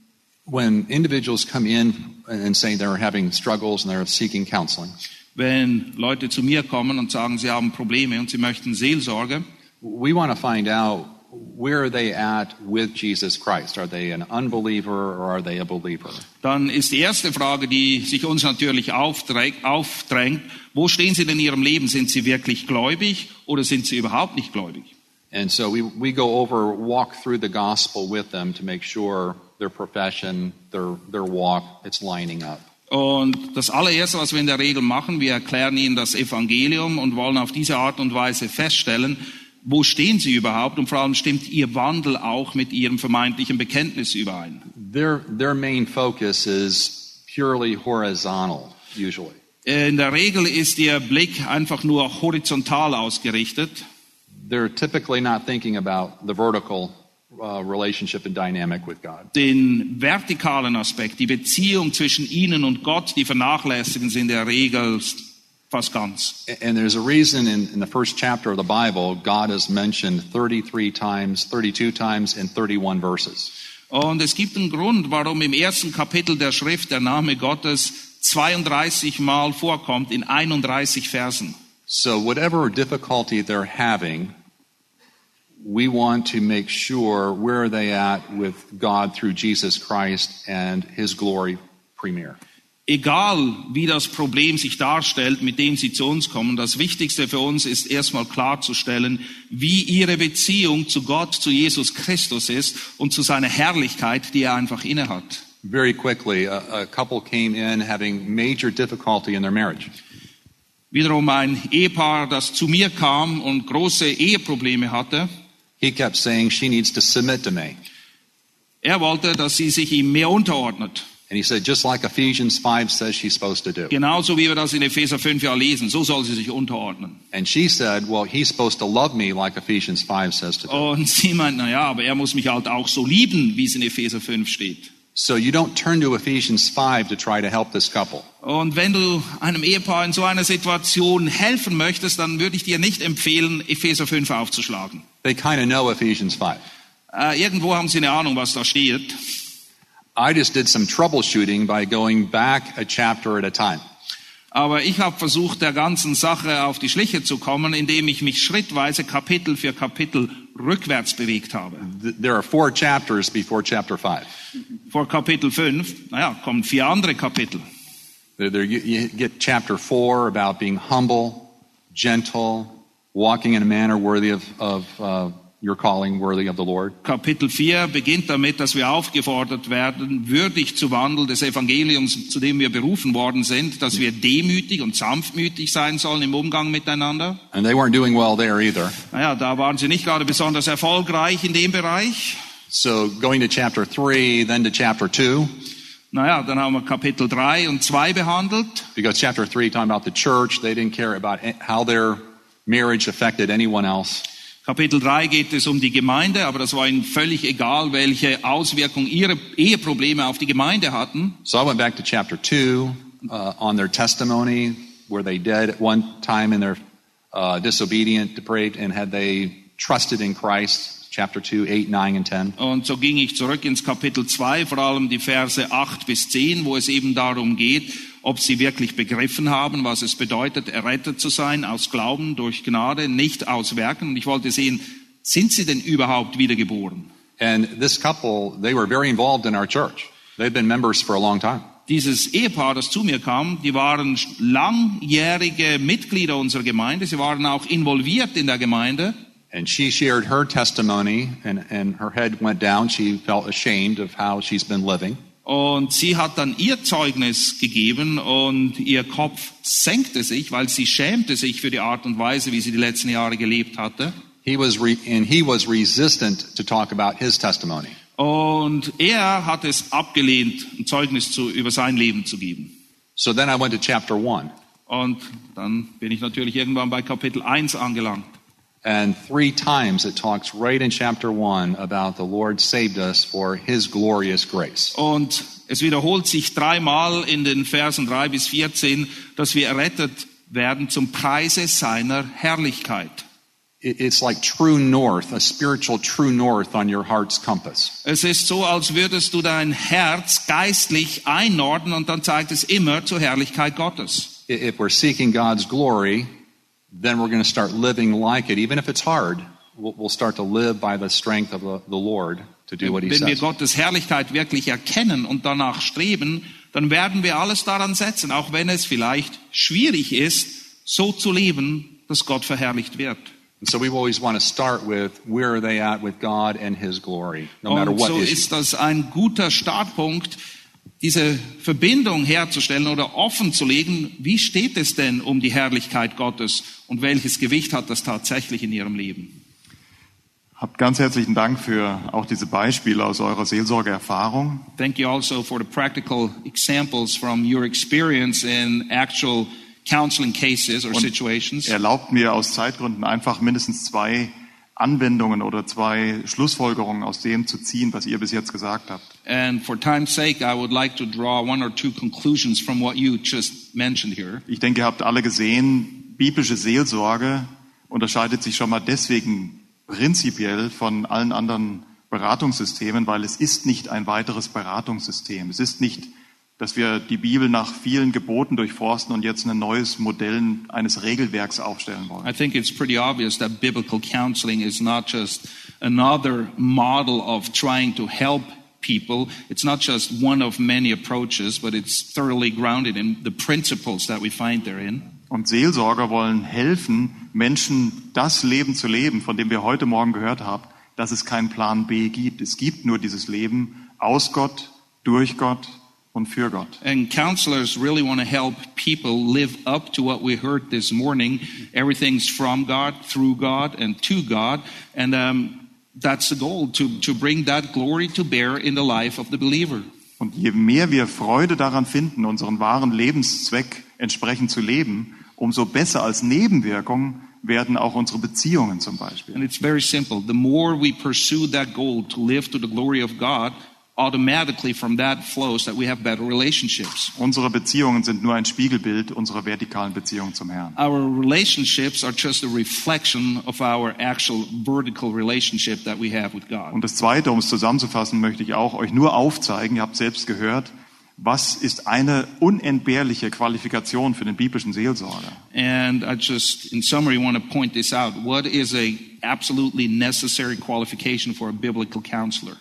when individuals come in and say they're having struggles and they're seeking counseling, Wenn Leute zu mir kommen und sagen, sie haben Probleme und sie möchten Seelsorge, we want to find out where are they at with Jesus Christ? Are they an unbeliever or are they a believer? dann ist die erste Frage, die sich uns natürlich aufdrängt, wo stehen sie denn in ihrem Leben? Sind sie wirklich gläubig oder sind sie überhaupt nicht gläubig? And so we, we go over, walk through the gospel with them to make sure their profession, their, their walk, it's lining up. Und das allererste, was wir in der Regel machen, wir erklären ihnen das Evangelium und wollen auf diese Art und Weise feststellen, wo stehen sie überhaupt und vor allem stimmt ihr Wandel auch mit ihrem vermeintlichen Bekenntnis überein. Their, their main focus is purely horizontal, usually. In der Regel ist ihr Blick einfach nur horizontal ausgerichtet. They're typically not thinking about the vertical uh, relationship and dynamic with God. Den vertikalen Aspekt, die Beziehung zwischen ihnen und Gott, die vernachlässigen sie in der Regel ganz. And there's a reason in, in the first chapter of the Bible, God is mentioned 33 times, 32 times in 31 verses. Und es gibt einen Grund, warum im ersten Kapitel der Schrift der Name Gottes 32 Mal vorkommt in 31 Versen. So, whatever difficulty they're having, we want to make sure where are they at with God through Jesus Christ and His glory premier. Egal wie das Problem sich darstellt, mit dem sie zu uns kommen, das Wichtigste für uns ist erstmal klarzustellen, wie ihre Beziehung zu Gott, zu Jesus Christus ist und zu seiner Herrlichkeit, die er einfach innehat. Very quickly, a, a couple came in having major difficulty in their marriage. Wiederum ein Ehepaar, das zu mir kam und große Eheprobleme hatte. He kept saying she needs to submit to me. Er wollte, dass sie sich ihm mehr unterordnet. And he said, just like Ephesians 5 says she's supposed to do. Genauso wie wir das in Epheser 5 ja lesen. So soll sie sich unterordnen. And she said, well, he's supposed to love me like Ephesians 5 says to do. Und sie meint, na ja, aber er muss mich halt auch so lieben, wie es in Epheser 5 steht. So you don't turn to Ephesians 5 to try to help this couple. Und wenn du einem Ehepaar in so einer Situation helfen möchtest, dann würde ich dir nicht empfehlen, Epheser 5 aufzuschlagen. They kind of know Ephesians 5. Äh, irgendwo haben sie eine Ahnung, was da steht. I just did some troubleshooting by going back a chapter at a time. Aber ich habe versucht, der ganzen Sache auf die Schliche zu kommen, indem ich mich schrittweise Kapitel für Kapitel rückwärts bewegt habe. There are four chapters before chapter 5. Vor Kapitel 5, naja, kommen vier andere Kapitel. There, there, you, you get chapter 4 about being humble, gentle, walking in a manner worthy of, of uh, your calling, worthy of the Lord. Kapitel 4 beginnt damit, dass wir aufgefordert werden, würdig zu wandeln des Evangeliums, zu dem wir berufen worden sind, dass wir demütig und sanftmütig sein sollen im Umgang miteinander. And they weren't doing well there either. Naja, da waren sie nicht gerade besonders erfolgreich in dem Bereich. So going to chapter 3, then to chapter 2, Naja, dann haben wir Kapitel 3 und 2 behandelt. because chapter 3 talking about the church, they didn't care about how their marriage affected anyone else. Kapitel 3 geht es um die Gemeinde, aber das war ihnen völlig egal, welche Auswirkungen ihre Eheprobleme auf die Gemeinde hatten. So I went back to chapter 2 uh, on their testimony, where they did at one time in their uh, disobedient, depraved, and had they trusted in Christ. Chapter 2, 8, 9, and 10. Und so ging ich zurück ins Kapitel 2, vor allem die Verse 8 bis 10, wo es eben darum geht, ob sie wirklich begriffen haben, was es bedeutet, errettet zu sein aus Glauben, durch Gnade, nicht aus Werken. Und ich wollte sehen, sind sie denn überhaupt wiedergeboren? And this couple, they were very involved in our church. They've been members for a long time. Dieses Ehepaar, das zu mir kam, die waren langjährige Mitglieder unserer Gemeinde. Sie waren auch involviert in der Gemeinde. And she shared her testimony, and, and her head went down. She felt ashamed of how she's been living. Und sie hat dann ihr Zeugnis gegeben und ihr Kopf senkte sich, weil sie schämte sich für die Art und Weise, wie sie die letzten Jahre gelebt hatte. He was re- and he was resistant to talk about his testimony. Und er hat es abgelehnt, ein Zeugnis zu, über sein Leben zu geben. So then I went to chapter 1. Und dann bin ich natürlich irgendwann bei Kapitel 1 angelangt. And three times it talks right in chapter 1 about the Lord saved us for his glorious grace. Und es wiederholt sich dreimal in den Versen 3 bis 14, dass wir errettet werden zum Preise seiner Herrlichkeit. It- It's like true north, a spiritual true north on your heart's compass. Es ist so, als würdest du dein Herz geistlich einordnen und dann zeigt es immer zur Herrlichkeit Gottes. If we're seeking God's glory, then we're going to start living like it. Even if it's hard, we'll start to live by the strength of the, Lord to do what he Wenn wir says. Gottes Herrlichkeit wirklich erkennen und danach streben, dann werden wir alles daran setzen, auch wenn es vielleicht schwierig ist, so zu leben, dass Gott verherrlicht wird. And so we always want to start with where are they at with God and his glory, no matter Und what so issue. ist das ein guter Startpunkt, diese Verbindung herzustellen oder offen zu legen. Wie steht es denn um die Herrlichkeit Gottes und welches Gewicht hat das tatsächlich in ihrem Leben? Habt ganz herzlichen Dank für auch diese Beispiele aus eurer Seelsorgeerfahrung. Thank you also for the practical examples from your experience in actual counseling cases or Und situations. Erlaubt mir aus Zeitgründen einfach mindestens zwei Anwendungen oder zwei Schlussfolgerungen aus dem zu ziehen, was ihr bis jetzt gesagt habt. And for time's sake, I would like to draw one or two conclusions from what you just mentioned here. Ich denke, ihr habt alle gesehen, biblische Seelsorge unterscheidet sich schon mal deswegen prinzipiell von allen anderen Beratungssystemen, weil es ist nicht ein weiteres Beratungssystem. Es ist nicht, dass wir die Bibel nach vielen Geboten durchforsten und jetzt ein neues Modell eines Regelwerks aufstellen wollen. I think it's pretty obvious that biblical counseling is not just another model of trying to help people. It's not just one of many approaches, but it's thoroughly grounded in the principles that we find therein. Und Seelsorger wollen helfen, Menschen das Leben zu leben, von dem wir heute Morgen gehört haben, dass es keinen Plan B gibt. Es gibt nur dieses Leben aus Gott, durch Gott und für Gott. And counselors really want to help people live up to what we heard this morning. Everything's from God, through God, and to God. And um, that's the goal to, to bring that glory to bear in the life of the believer. Und je mehr wir Freude daran finden, unseren wahren Lebenszweck entsprechend zu leben, umso besser als Nebenwirkung werden auch unsere Beziehungen zum Beispiel. And it's very simple. The more we pursue that goal to live to the glory of God, automatically from that flows that we have better relationships. Unsere Beziehungen sind nur ein Spiegelbild unserer vertikalen Beziehung zum Herrn. Our relationships are just a reflection of our actual vertical relationship that we have with God. Und das Zweite, um es zusammenzufassen, möchte ich auch euch nur aufzeigen, ihr habt selbst gehört, was ist eine unentbehrliche Qualifikation für den biblischen Seelsorger? And I just, in summary, want to point this out. What is a absolutely necessary qualification for a biblical counselor?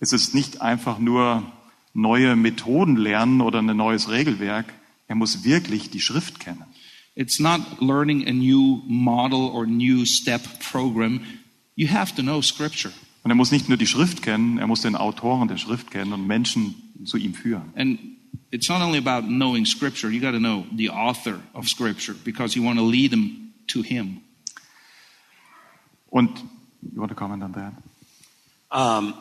Es ist nicht einfach nur neue Methoden lernen oder ein neues Regelwerk. Er muss wirklich die Schrift kennen. It's not learning a new model or new step program. You have to know scripture. Und er muss nicht nur die Schrift kennen, er muss den Autoren der Schrift kennen und Menschen zu ihm führen. And it's not only about knowing scripture, you got to know the author of scripture because you want to lead them to him. Und, you want to comment on that? Um,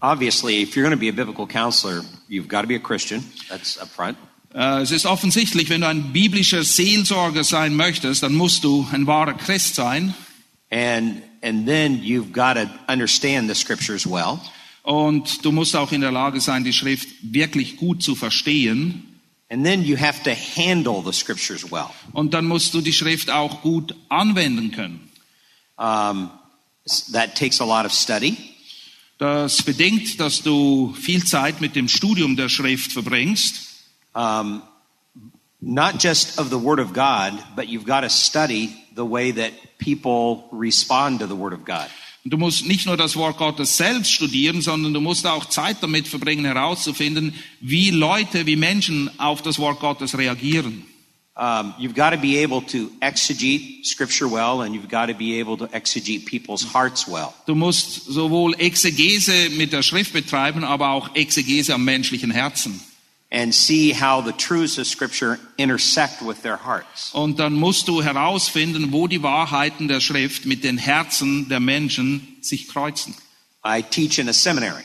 obviously, if you're going to be a biblical counselor, you've got to be a Christian. That's up front. Äh, Es ist offensichtlich, wenn du ein biblischer Seelsorger sein möchtest, dann musst du ein wahrer Christ sein. And, and then you've got to understand the scriptures well. Und du musst auch in der Lage sein, die Schrift wirklich gut zu verstehen. And then you have to handle the scriptures well. Und dann musst du die Schrift auch gut anwenden können. Um, that takes a lot of study. Das bedingt, dass du viel Zeit mit dem Studium der Schrift verbringst. Um, not just of the Word of God, but you've got to study the way that people respond to the Word of God. Du musst nicht nur das Wort Gottes selbst studieren, sondern du musst auch Zeit damit verbringen, herauszufinden, wie Leute, wie Menschen auf das Wort Gottes reagieren. Um, you've got to be able to exegete Scripture well, and you've got to be able to exegete people's hearts well. Du musst sowohl Exegese mit der Schrift betreiben, aber auch Exegese am menschlichen Herzen. and see how the truths of Scripture intersect with their hearts. Und dann musst du herausfinden, wo die Wahrheiten der Schrift mit den Herzen der Menschen sich kreuzen. I teach in a seminary,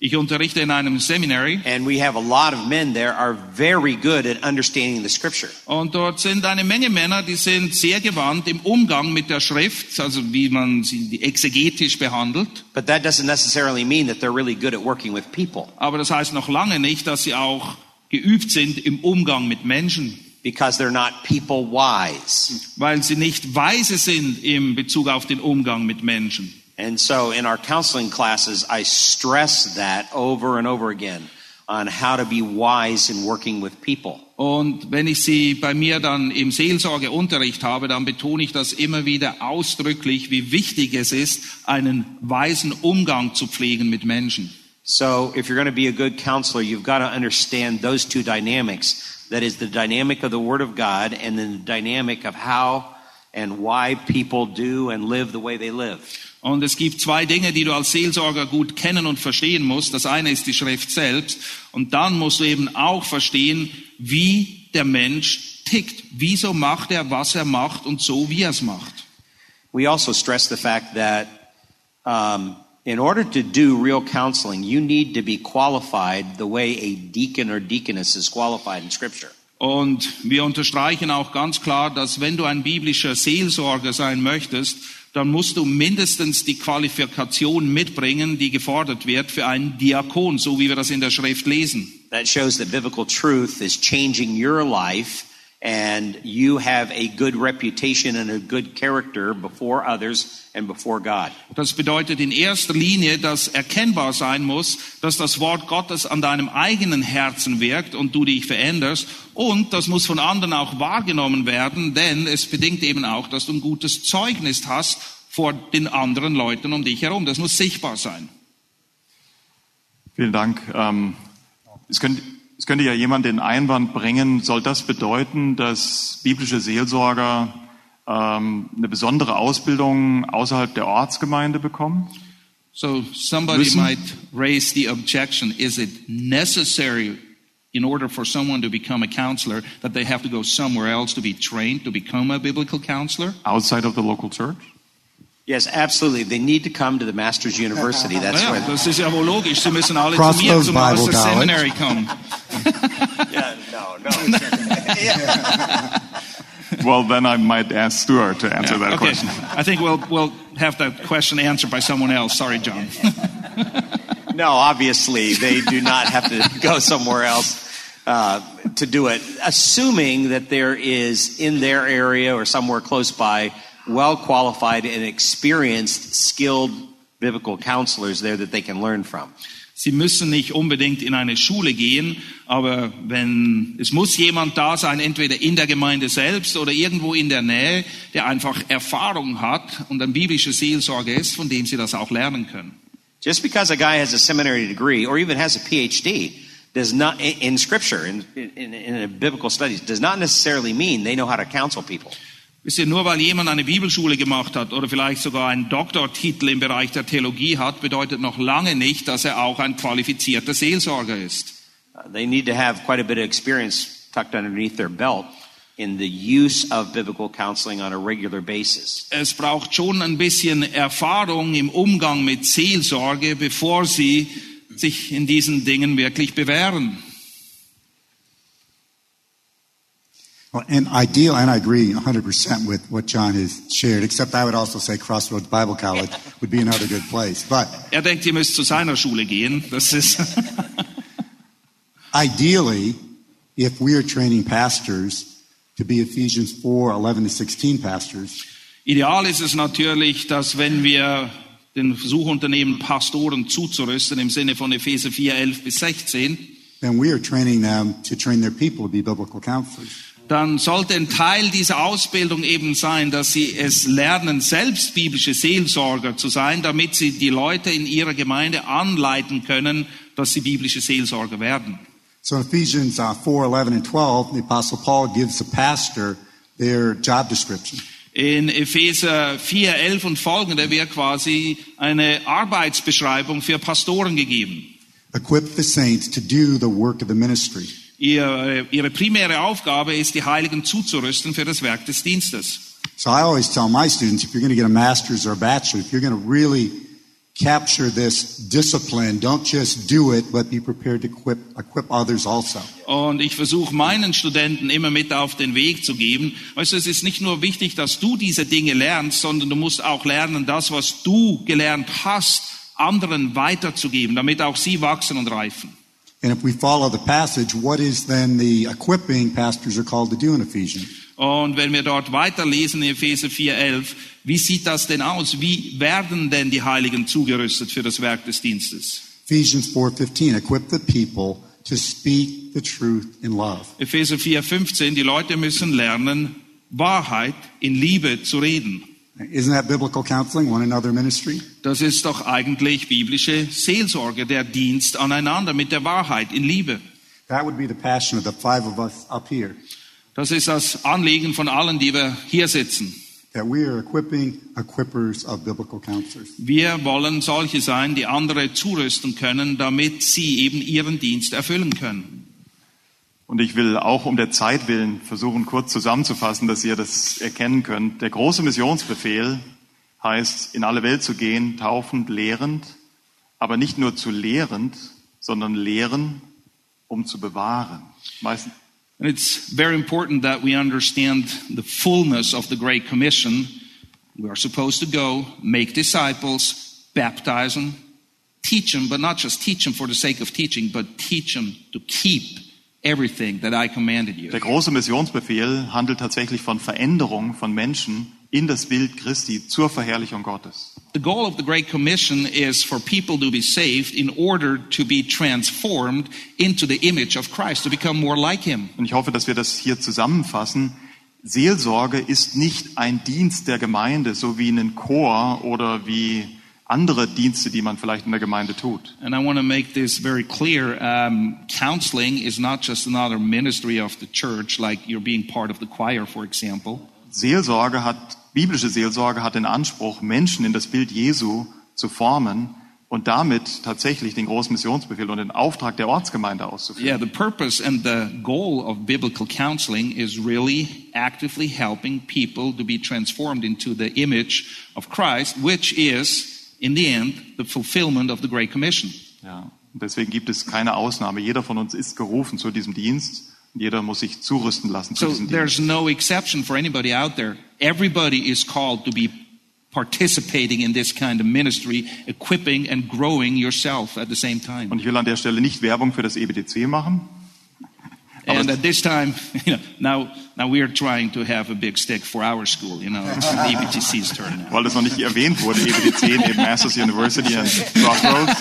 Ich unterrichte in einem Seminary and we have a lot of men there are very good at understanding the Scripture. und dort sind eine Menge Männer, die sind sehr gewandt im Umgang mit der Schrift, also wie man sie exegetisch behandelt. But that doesn't necessarily mean that they're really good at working with people Aber das heißt noch lange nicht, dass sie auch geübt sind im Umgang mit Menschen, because they're not people wise. weil sie nicht weise sind im Bezug auf den Umgang mit Menschen. And so in our counseling classes, I stress that over and over again on how to be wise in working with people. Und wenn ich sie bei mir dann im Seelsorgeunterricht habe, dann betone ich das immer wieder ausdrücklich, wie wichtig es ist, einen weisen Umgang zu pflegen mit Menschen. So if you're going to be a good counselor, you've got to understand those two dynamics. That is the dynamic of the Word of God and then the dynamic of how and why people do and live the way they live. Und es gibt zwei Dinge, die du als Seelsorger gut kennen und verstehen musst. Das eine ist die Schrift selbst. Und dann musst du eben auch verstehen, wie der Mensch tickt. Wieso macht er, was er macht und so, wie er es macht. We also stress the fact that um, in order to do real counseling, you need to be qualified the way a deacon or deaconess is qualified in Scripture. Und wir unterstreichen auch ganz klar, dass wenn du ein biblischer Seelsorger sein möchtest, dann musst du mindestens die Qualifikation mitbringen, die gefordert wird für einen Diakon, so wie wir das in der Schrift lesen. That shows that biblical truth is changing your life and you have a good reputation and a good character before others and before God. Das bedeutet in erster Linie, dass erkennbar sein muss, dass das Wort Gottes an deinem eigenen Herzen wirkt und du dich veränderst. Und das muss von anderen auch wahrgenommen werden, denn es bedingt eben auch, dass du ein gutes Zeugnis hast vor den anderen Leuten um dich herum. Das muss sichtbar sein. Vielen Dank. Ähm, es, könnte, es könnte ja jemand den Einwand bringen, soll das bedeuten, dass biblische Seelsorger ähm, eine besondere Ausbildung außerhalb der Ortsgemeinde bekommen? So somebody Müssen- might raise the objection, is it necessary in order for someone to become a counselor that they have to go somewhere else to be trained to become a biblical counselor? Outside of the local church? Yes, absolutely. They need to come to the Master's University. That's Naja, where. das ist ja wohl logisch. Sie müssen alle Cross zu mir zum Bible Master College. Seminary kommen. Yeah, no, no. Well, then I might ask Stuart to answer that okay. question. I think we'll, we'll have that question answered by someone else. Sorry, John. No, obviously they do not have to go somewhere else uh, to do it, assuming that there is in their area or somewhere close by well qualified and experienced, skilled biblical counselors there that they can learn from. Sie müssen nicht unbedingt in eine Schule gehen, aber wenn, es muss jemand da sein, entweder in der Gemeinde selbst oder irgendwo in der Nähe, der einfach Erfahrung hat und ein biblischer Seelsorger ist, von dem Sie das auch lernen können. Just because a guy has a seminary degree or even has a PhD does not, in, scripture, in, in, in biblical studies, does not necessarily mean they know how to counsel people. Wisst ihr, nur weil jemand eine Bibelschule gemacht hat oder vielleicht sogar einen Doktortitel im Bereich der Theologie hat, bedeutet noch lange nicht, dass er auch ein qualifizierter Seelsorger ist. Uh, they need to have quite a bit of experience tucked underneath their belt in the use of biblical counseling on a regular basis. Es braucht schon ein bisschen Erfahrung im Umgang mit Seelsorge, bevor sie sich in diesen Dingen wirklich bewähren. Well, and ideal, and I agree 100% with what John has shared, except I would also say Crossroads Bible College would be another good place. But Er denkt, ihr müsst zu seiner Schule gehen. Das ist ideally, if we are training pastors to be Ephesians 4 11 to 16 pastors, Ideal ist es natürlich, dass wenn wir den Versuch unternehmen, Pastoren zuzurüsten, im Sinne von Epheser 4, 11 bis 16, then we are training them to train their people to be biblical counselors. Dann sollte ein Teil dieser Ausbildung eben sein, dass sie es lernen, selbst biblische Seelsorger zu sein, damit sie die Leute in ihrer Gemeinde anleiten können, dass sie biblische Seelsorger werden. So in Ephesians uh, 4 11 and 12, the Apostle Paul gives the pastor their job description. In Epheser 4, 11 und folgende wird quasi eine Arbeitsbeschreibung für Pastoren gegeben. Equip the saints to do the work of the ministry. Ihre, ihre primäre Aufgabe ist, die Heiligen zuzurüsten für das Werk des Dienstes. So I always tell my students, if you're going to get a master's or a bachelor, if you're going to really capture this discipline, don't just do it, but be prepared to equip, equip others also. Und ich versuche meinen Studenten immer mit auf den Weg zu geben. Weißt du, es ist nicht nur wichtig, dass du diese Dinge lernst, sondern du musst auch lernen, das, was du gelernt hast, anderen weiterzugeben, damit auch sie wachsen und reifen. And if we follow the passage, what is then the equipping pastors are called to do in Ephesians? Und wenn wir dort weiterlesen in Epheser 4,11, wie sieht das denn aus? Wie werden denn die Heiligen zugerüstet für das Werk des Dienstes? Ephesians 4:15, equip the people to speak the truth in love. Epheser 4,15, die Leute müssen lernen, Wahrheit in Liebe zu reden. Isn't that biblical counseling, one another ministry? Das ist doch eigentlich biblische Seelsorge, der Dienst aneinander mit der Wahrheit in Liebe. That would be the passion of the five of us up here. Das ist das Anliegen von allen, die wir hier sitzen. That we are equipping equippers of biblical counselors. Wir wollen solche sein, die andere zurüsten können, damit sie eben ihren Dienst erfüllen können. Und ich will auch um der Zeit willen versuchen, kurz zusammenzufassen, dass ihr das erkennen könnt. Der große Missionsbefehl heißt, in alle Welt zu gehen, taufend, lehrend, aber nicht nur zu lehrend, sondern lehren, um zu bewahren. Meistens And it's very important that we understand the fullness of the Great Commission. We are supposed to go, make disciples, baptize them, teach them, but not just teach them for the sake of teaching, but teach them to keep everything that I commanded you. Der große Missionsbefehl handelt tatsächlich von Veränderung von Menschen in das Bild Christi zur Verherrlichung Gottes. The goal of the Great Commission is for people to be saved in order to be transformed into the image of Christ, to become more like Him. Und ich hoffe, dass wir das hier zusammenfassen. Seelsorge ist nicht ein Dienst der Gemeinde, so wie ein Chor oder wie andere Dienste, die man vielleicht in der Gemeinde tut. And I want to make this very clear. Um, counseling is not just another ministry of the church, like you're being part of the choir, for example. Seelsorge hat, biblische Seelsorge hat den Anspruch, Menschen in das Bild Jesu zu formen und damit tatsächlich den großen Missionsbefehl und den Auftrag der Ortsgemeinde auszuführen. Yeah, the purpose and the goal of biblical counseling is really actively helping people to be transformed into the image of Christ, which is, in the end, the fulfillment of the Great Commission. Ja. Und deswegen gibt es keine Ausnahme. Jeder von uns ist gerufen zu diesem Dienst. Jeder muss sich zurüsten lassen zu So diesem there's Dienst. no exception for anybody out there. Everybody is called to be participating in this kind of ministry, equipping and growing yourself at the same time. Und ich will an der Stelle nicht Werbung für das EBTC machen. And at this time, you know, now, now we are trying to have a big stick for our school, you know, it's the EBTC's turn now. weil das noch nicht erwähnt wurde, EBTC neben Masters University und Crossroads.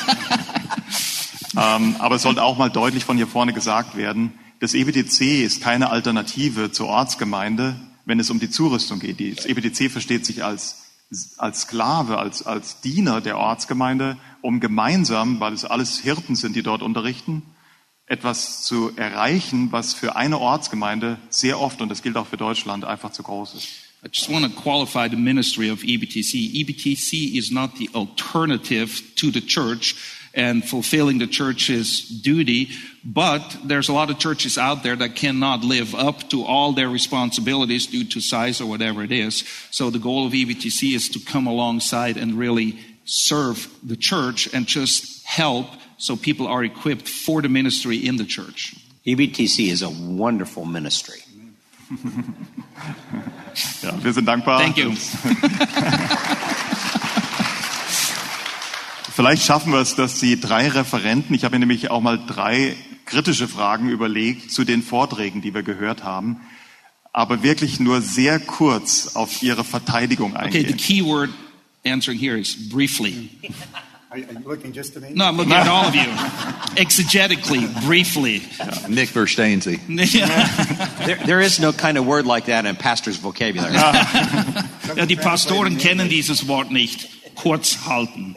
ähm, aber es sollte auch mal deutlich von hier vorne gesagt werden, das EBTC ist keine Alternative zur Ortsgemeinde, wenn es um die Zurüstung geht. Das EBTC versteht sich als, als Sklave, als, als Diener der Ortsgemeinde, um gemeinsam, weil es alles Hirten sind, die dort unterrichten, etwas zu erreichen, was für eine Ortsgemeinde sehr oft, und das gilt auch für Deutschland, einfach zu groß ist. I just want to qualify the ministry of EBTC. EBTC is not the alternative to the church and fulfilling the church's duty, but there's a lot of churches out there that cannot live up to all their responsibilities due to size or whatever it is. So the goal of EBTC is to come alongside and really serve the church and just help so people are equipped for the ministry in the church. EBTC is a wonderful ministry. Ja, wir sind dankbar. Thank you. Vielleicht schaffen wir es, dass die drei Referenten, ich habe mir nämlich auch mal drei kritische Fragen überlegt zu den Vorträgen, die wir gehört haben, aber wirklich nur sehr kurz auf ihre Verteidigung Okay, the eingehen. key word answering here is briefly. Are you looking just at me? No, I'm looking at all of you. Exegetically, briefly. Nick verstehen Sie. There, there is no kind of word like that in pastor's vocabulary. ja, die Pastoren kennen dieses Wort nicht. Kurz halten.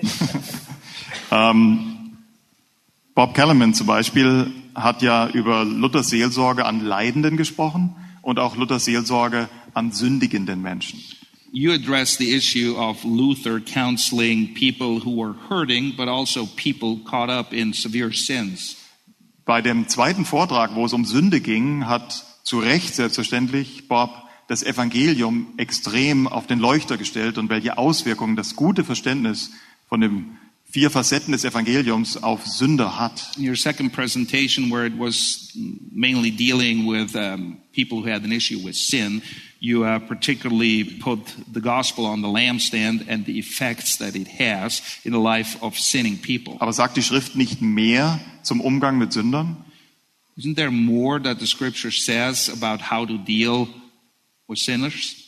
Ähm, Bob Kellerman zum Beispiel hat ja über Luthers Seelsorge an Leidenden gesprochen und auch Luthers Seelsorge an sündigenden Menschen. You address the issue of Luther counseling people who were hurting, but also people caught up in severe sins. Bei dem zweiten Vortrag, wo es um Sünde ging, hat zu Recht selbstverständlich Bob das Evangelium extrem auf den Leuchter gestellt und welche Auswirkungen das gute Verständnis von den vier Facetten des Evangeliums auf Sünder hat. In your second presentation, where it was mainly dealing with um, people who had an issue with sin, you uh, particularly put the gospel on the lampstand and the effects that it has in the life of sinning people. Aber sagt die Schrift nicht mehr zum Umgang mit Sündern? Isn't there more that the scripture says about how to deal with sinners?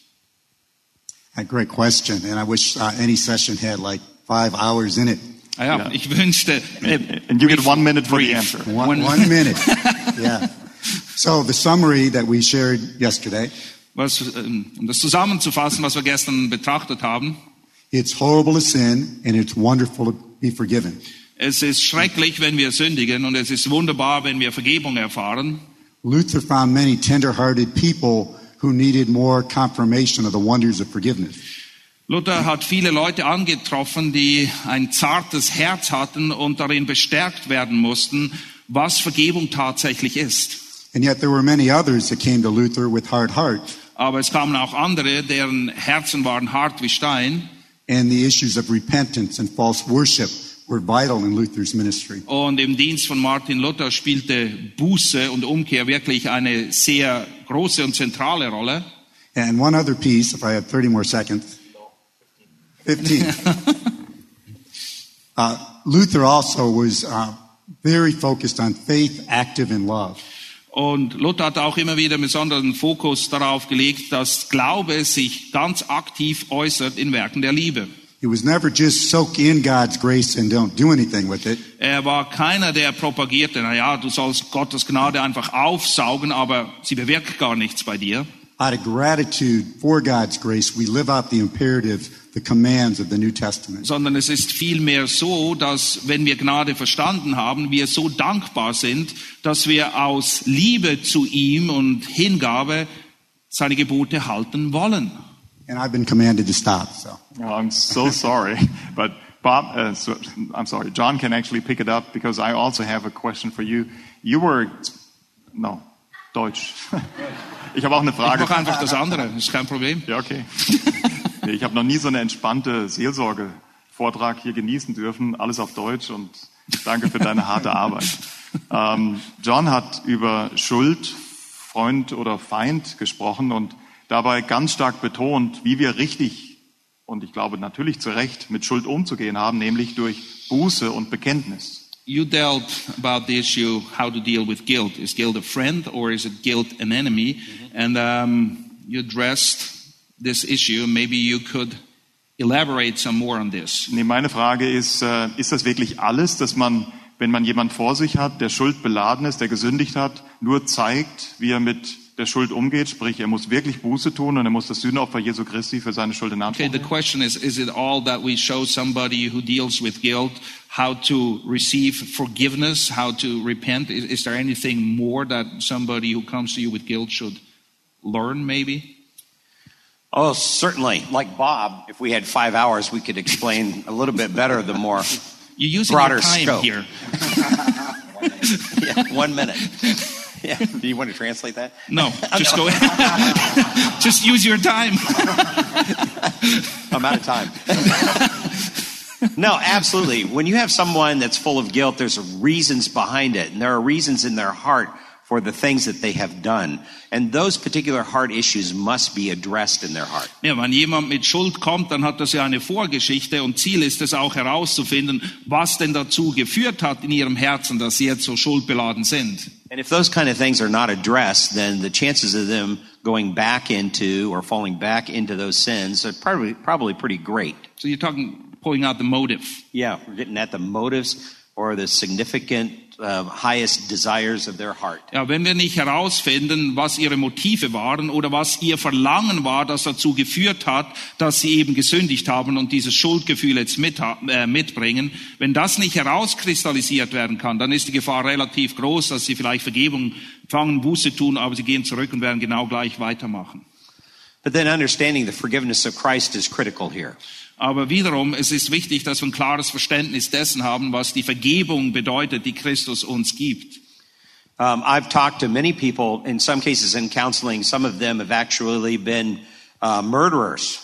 A great question, and I wish uh, any session had like five hours in it. Ja, Ja. ich wünschte. äh, And you get one minute for the brief. answer. One, One- one minute. yeah. So the summary that we shared yesterday, Was, ähm, um das zusammenzufassen, was wir gestern betrachtet haben. it's horrible to sin and it's wonderful to be forgiven. Es ist schrecklich, wenn wir sündigen und es ist wunderbar, wenn wir Vergebung erfahren. Luther found many tender-hearted people who needed more confirmation of the wonders of forgiveness. Luther hat viele Leute angetroffen, die ein zartes Herz hatten und darin bestärkt werden mussten, was Vergebung tatsächlich ist. And yet there were many others that came to Luther with hard hearts, Aber es kamen auch andere, deren Herzen waren hart wie Stein. and the issues of repentance and false worship were vital in Luther's ministry. Und im Dienst von Martin Luther spielte Buße und Umkehr wirklich eine sehr große und zentrale Rolle. And one other piece, if I have 30 more seconds. 15. uh, Luther also was uh, very focused on faith, active in love. Und Luther hat auch immer wieder besonderen Fokus darauf gelegt, dass Glaube sich ganz aktiv äußert in Werken der Liebe. Er war keiner, der propagierte, na ja, du sollst Gottes Gnade einfach aufsaugen, aber sie bewirkt gar nichts bei dir. Out of gratitude for God's grace, we live out the imperative, the commands of the New Testament. Sondern es ist vielmehr so, dass wenn wir Gnade verstanden haben, wir so dankbar sind, dass wir aus Liebe zu ihm und Hingabe seine Gebote halten wollen. And I've been commanded to stop, so. Oh, I'm so sorry, but Bob, uh, so, I'm sorry, John can actually pick it up because I also have a question for you. You were, no, Deutsch. Ich habe auch eine Ich Frage. mache einfach das andere, ist kein Problem. Ja, okay. Nee, ich habe noch nie so eine entspannte Seelsorge-Vortrag hier genießen dürfen. Alles auf Deutsch und danke für deine harte Arbeit. Ähm, John hat über Schuld, Freund oder Feind gesprochen und dabei ganz stark betont, wie wir richtig und ich glaube natürlich zu Recht, mit Schuld umzugehen haben, nämlich durch Buße und Bekenntnis. You dealt about the issue how to deal with guilt. Is guilt a friend or is it guilt an enemy? And um, you addressed this issue. Maybe you could elaborate some more on this. Nee, meine Frage ist, äh, ist das wirklich alles, dass man, wenn man jemand vor sich hat, der Schuld beladen ist, der gesündigt hat, nur zeigt, wie er mit der Schuld umgeht, sprich, er muss wirklich Buße tun und er muss das Sühneopfer Jesu Christi für seine Schuld in Anspruch Okay, the question is Is it all that we show somebody who deals with guilt how to receive forgiveness, how to repent? Is, is there anything more that somebody who comes to you with guilt should learn, maybe? Oh, certainly. Like Bob, if we had five hours, we could explain a little bit better the more You're using Broader your time scope. here. yeah, one minute. Yeah. Do you want to translate that? No, just go just use your time. I'm out of time. no, absolutely. When you have someone that's full of guilt, there's reasons behind it, and there are reasons in their heart for the things that they have done. And those particular heart issues must be addressed in their heart. Ja, wenn jemand mit Schuld kommt, dann hat er das ja eine Vorgeschichte und Ziel ist es auch herauszufinden, was denn dazu geführt hat in ihrem Herzen, dass sie jetzt so schuldbeladen sind. And if those kind of things are not addressed, then the chances of them going back into or falling back into those sins are probably, probably pretty great. So you're talking, pulling out the motive. Yeah, we're getting at the motives or the significant, uh, highest desires of their heart. Ja, wenn wir nicht herausfinden, was ihre Motive waren oder was ihr Verlangen war, das dazu geführt hat, dass sie eben gesündigt haben und dieses Schuldgefühl jetzt mit, äh, mitbringen, wenn das nicht herauskristallisiert werden kann, dann ist die Gefahr relativ groß, dass sie vielleicht Vergebung empfangen, Buße tun, aber sie gehen zurück und werden genau gleich weitermachen. But then understanding the forgiveness of Christ is critical here. Aber wiederum, es ist wichtig, dass wir ein klares Verständnis dessen haben, was die Vergebung bedeutet, die Christus uns gibt. Um, I've talked to many people, in some cases in counseling, some of them have actually been uh, murderers.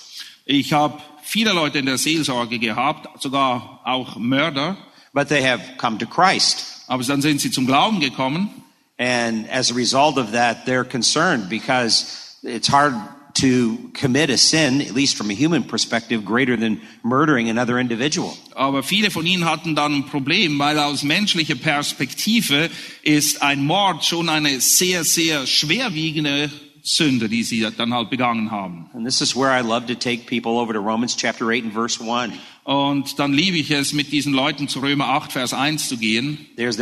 Ich habe viele Leute in der Seelsorge gehabt, sogar auch Mörder, but they have come to Christ. aber dann sind sie zum Glauben gekommen And as a result of that, they're concerned because it's hard to commit a sin, at least from a human perspective, greater than murdering another individual. Aber viele von ihnen hatten dann ein Problem, weil aus menschlicher Perspektive ist ein Mord schon eine sehr, sehr schwerwiegende Sünde, die sie dann halt begangen haben. And this is where I love to take people over to Romans chapter 8 and verse 1. Und dann liebe ich es, mit diesen Leuten zu Römer 8, Vers 1 zu gehen. Es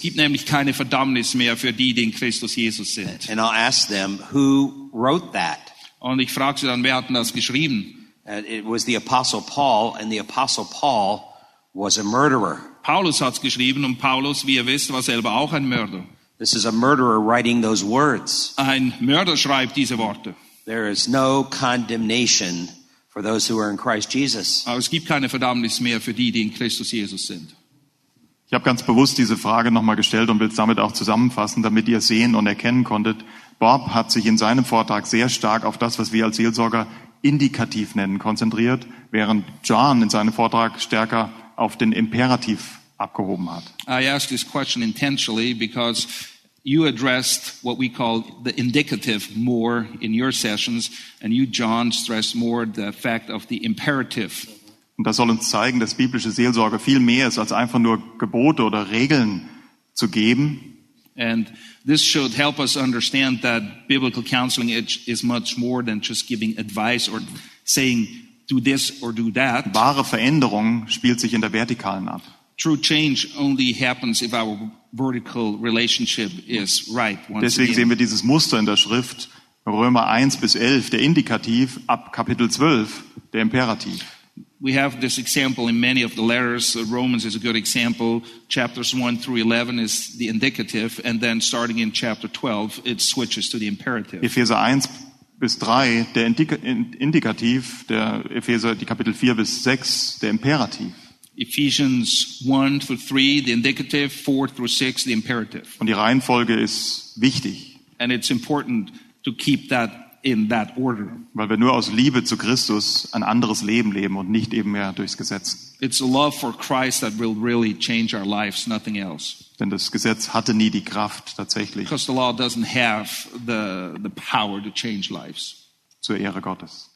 gibt nämlich keine Verdammnis mehr für die, die in Christus Jesus sind. Them? Und ich frage sie dann, wer hat denn das geschrieben? And it was the apostle Paul, and the apostle Paul was a murderer. Paulus hat's geschrieben und Paulus, wie ihr wisst, war selber auch ein Mörder. This is a murderer writing those words. Ein Mörder schreibt diese Worte. There is no condemnation for those who are in Christ Jesus. Aber es gibt keine Verdammnis mehr für die, die in Christus Jesus sind. Ich habe ganz bewusst diese Frage nochmal gestellt und will es damit auch zusammenfassen, damit ihr sehen und erkennen konntet. Bob hat sich in seinem Vortrag sehr stark auf das, was wir als Seelsorger indikativ nennen, konzentriert, während John in seinem Vortrag stärker auf den Imperativ abgehoben hat. I asked this question intentionally because you addressed what we call the indicative more in your sessions, and you, John, stressed more the fact of the imperative. Und das soll uns zeigen, dass biblische Seelsorge viel mehr ist, als einfach nur Gebote oder Regeln zu geben, And this should help us understand that biblical counseling is much more than just giving advice or saying, do this or do that. Wahre Veränderung spielt sich in der Vertikalen ab. True change only happens if our vertical relationship is right. Deswegen sehen wir dieses Muster in der Schrift, Römer 1 bis 11, der Indikativ, ab Kapitel 12, der Imperativ. We have this example in many of the letters. Uh, Romans is a good example. Chapters 1 through 11 is the indicative, and then starting in chapter 12, it switches to the imperative. Epheser 1 bis 3, der Indika In- Indikativ, der Epheser, die Kapitel 4 bis 6, der Imperativ. Ephesians 1 through 3, the indicative, 4 through 6, the imperative. Und die Reihenfolge ist wichtig, And it's important to keep that in that order. weil wir nur aus Liebe zu Christus ein anderes Leben leben und nicht eben mehr durchs Gesetz. It's a love for Christ that will really change our lives, nothing else. Denn das Gesetz hatte nie die Kraft tatsächlich. Because the law doesn't have the, the power to change lives. zur Ehre Gottes.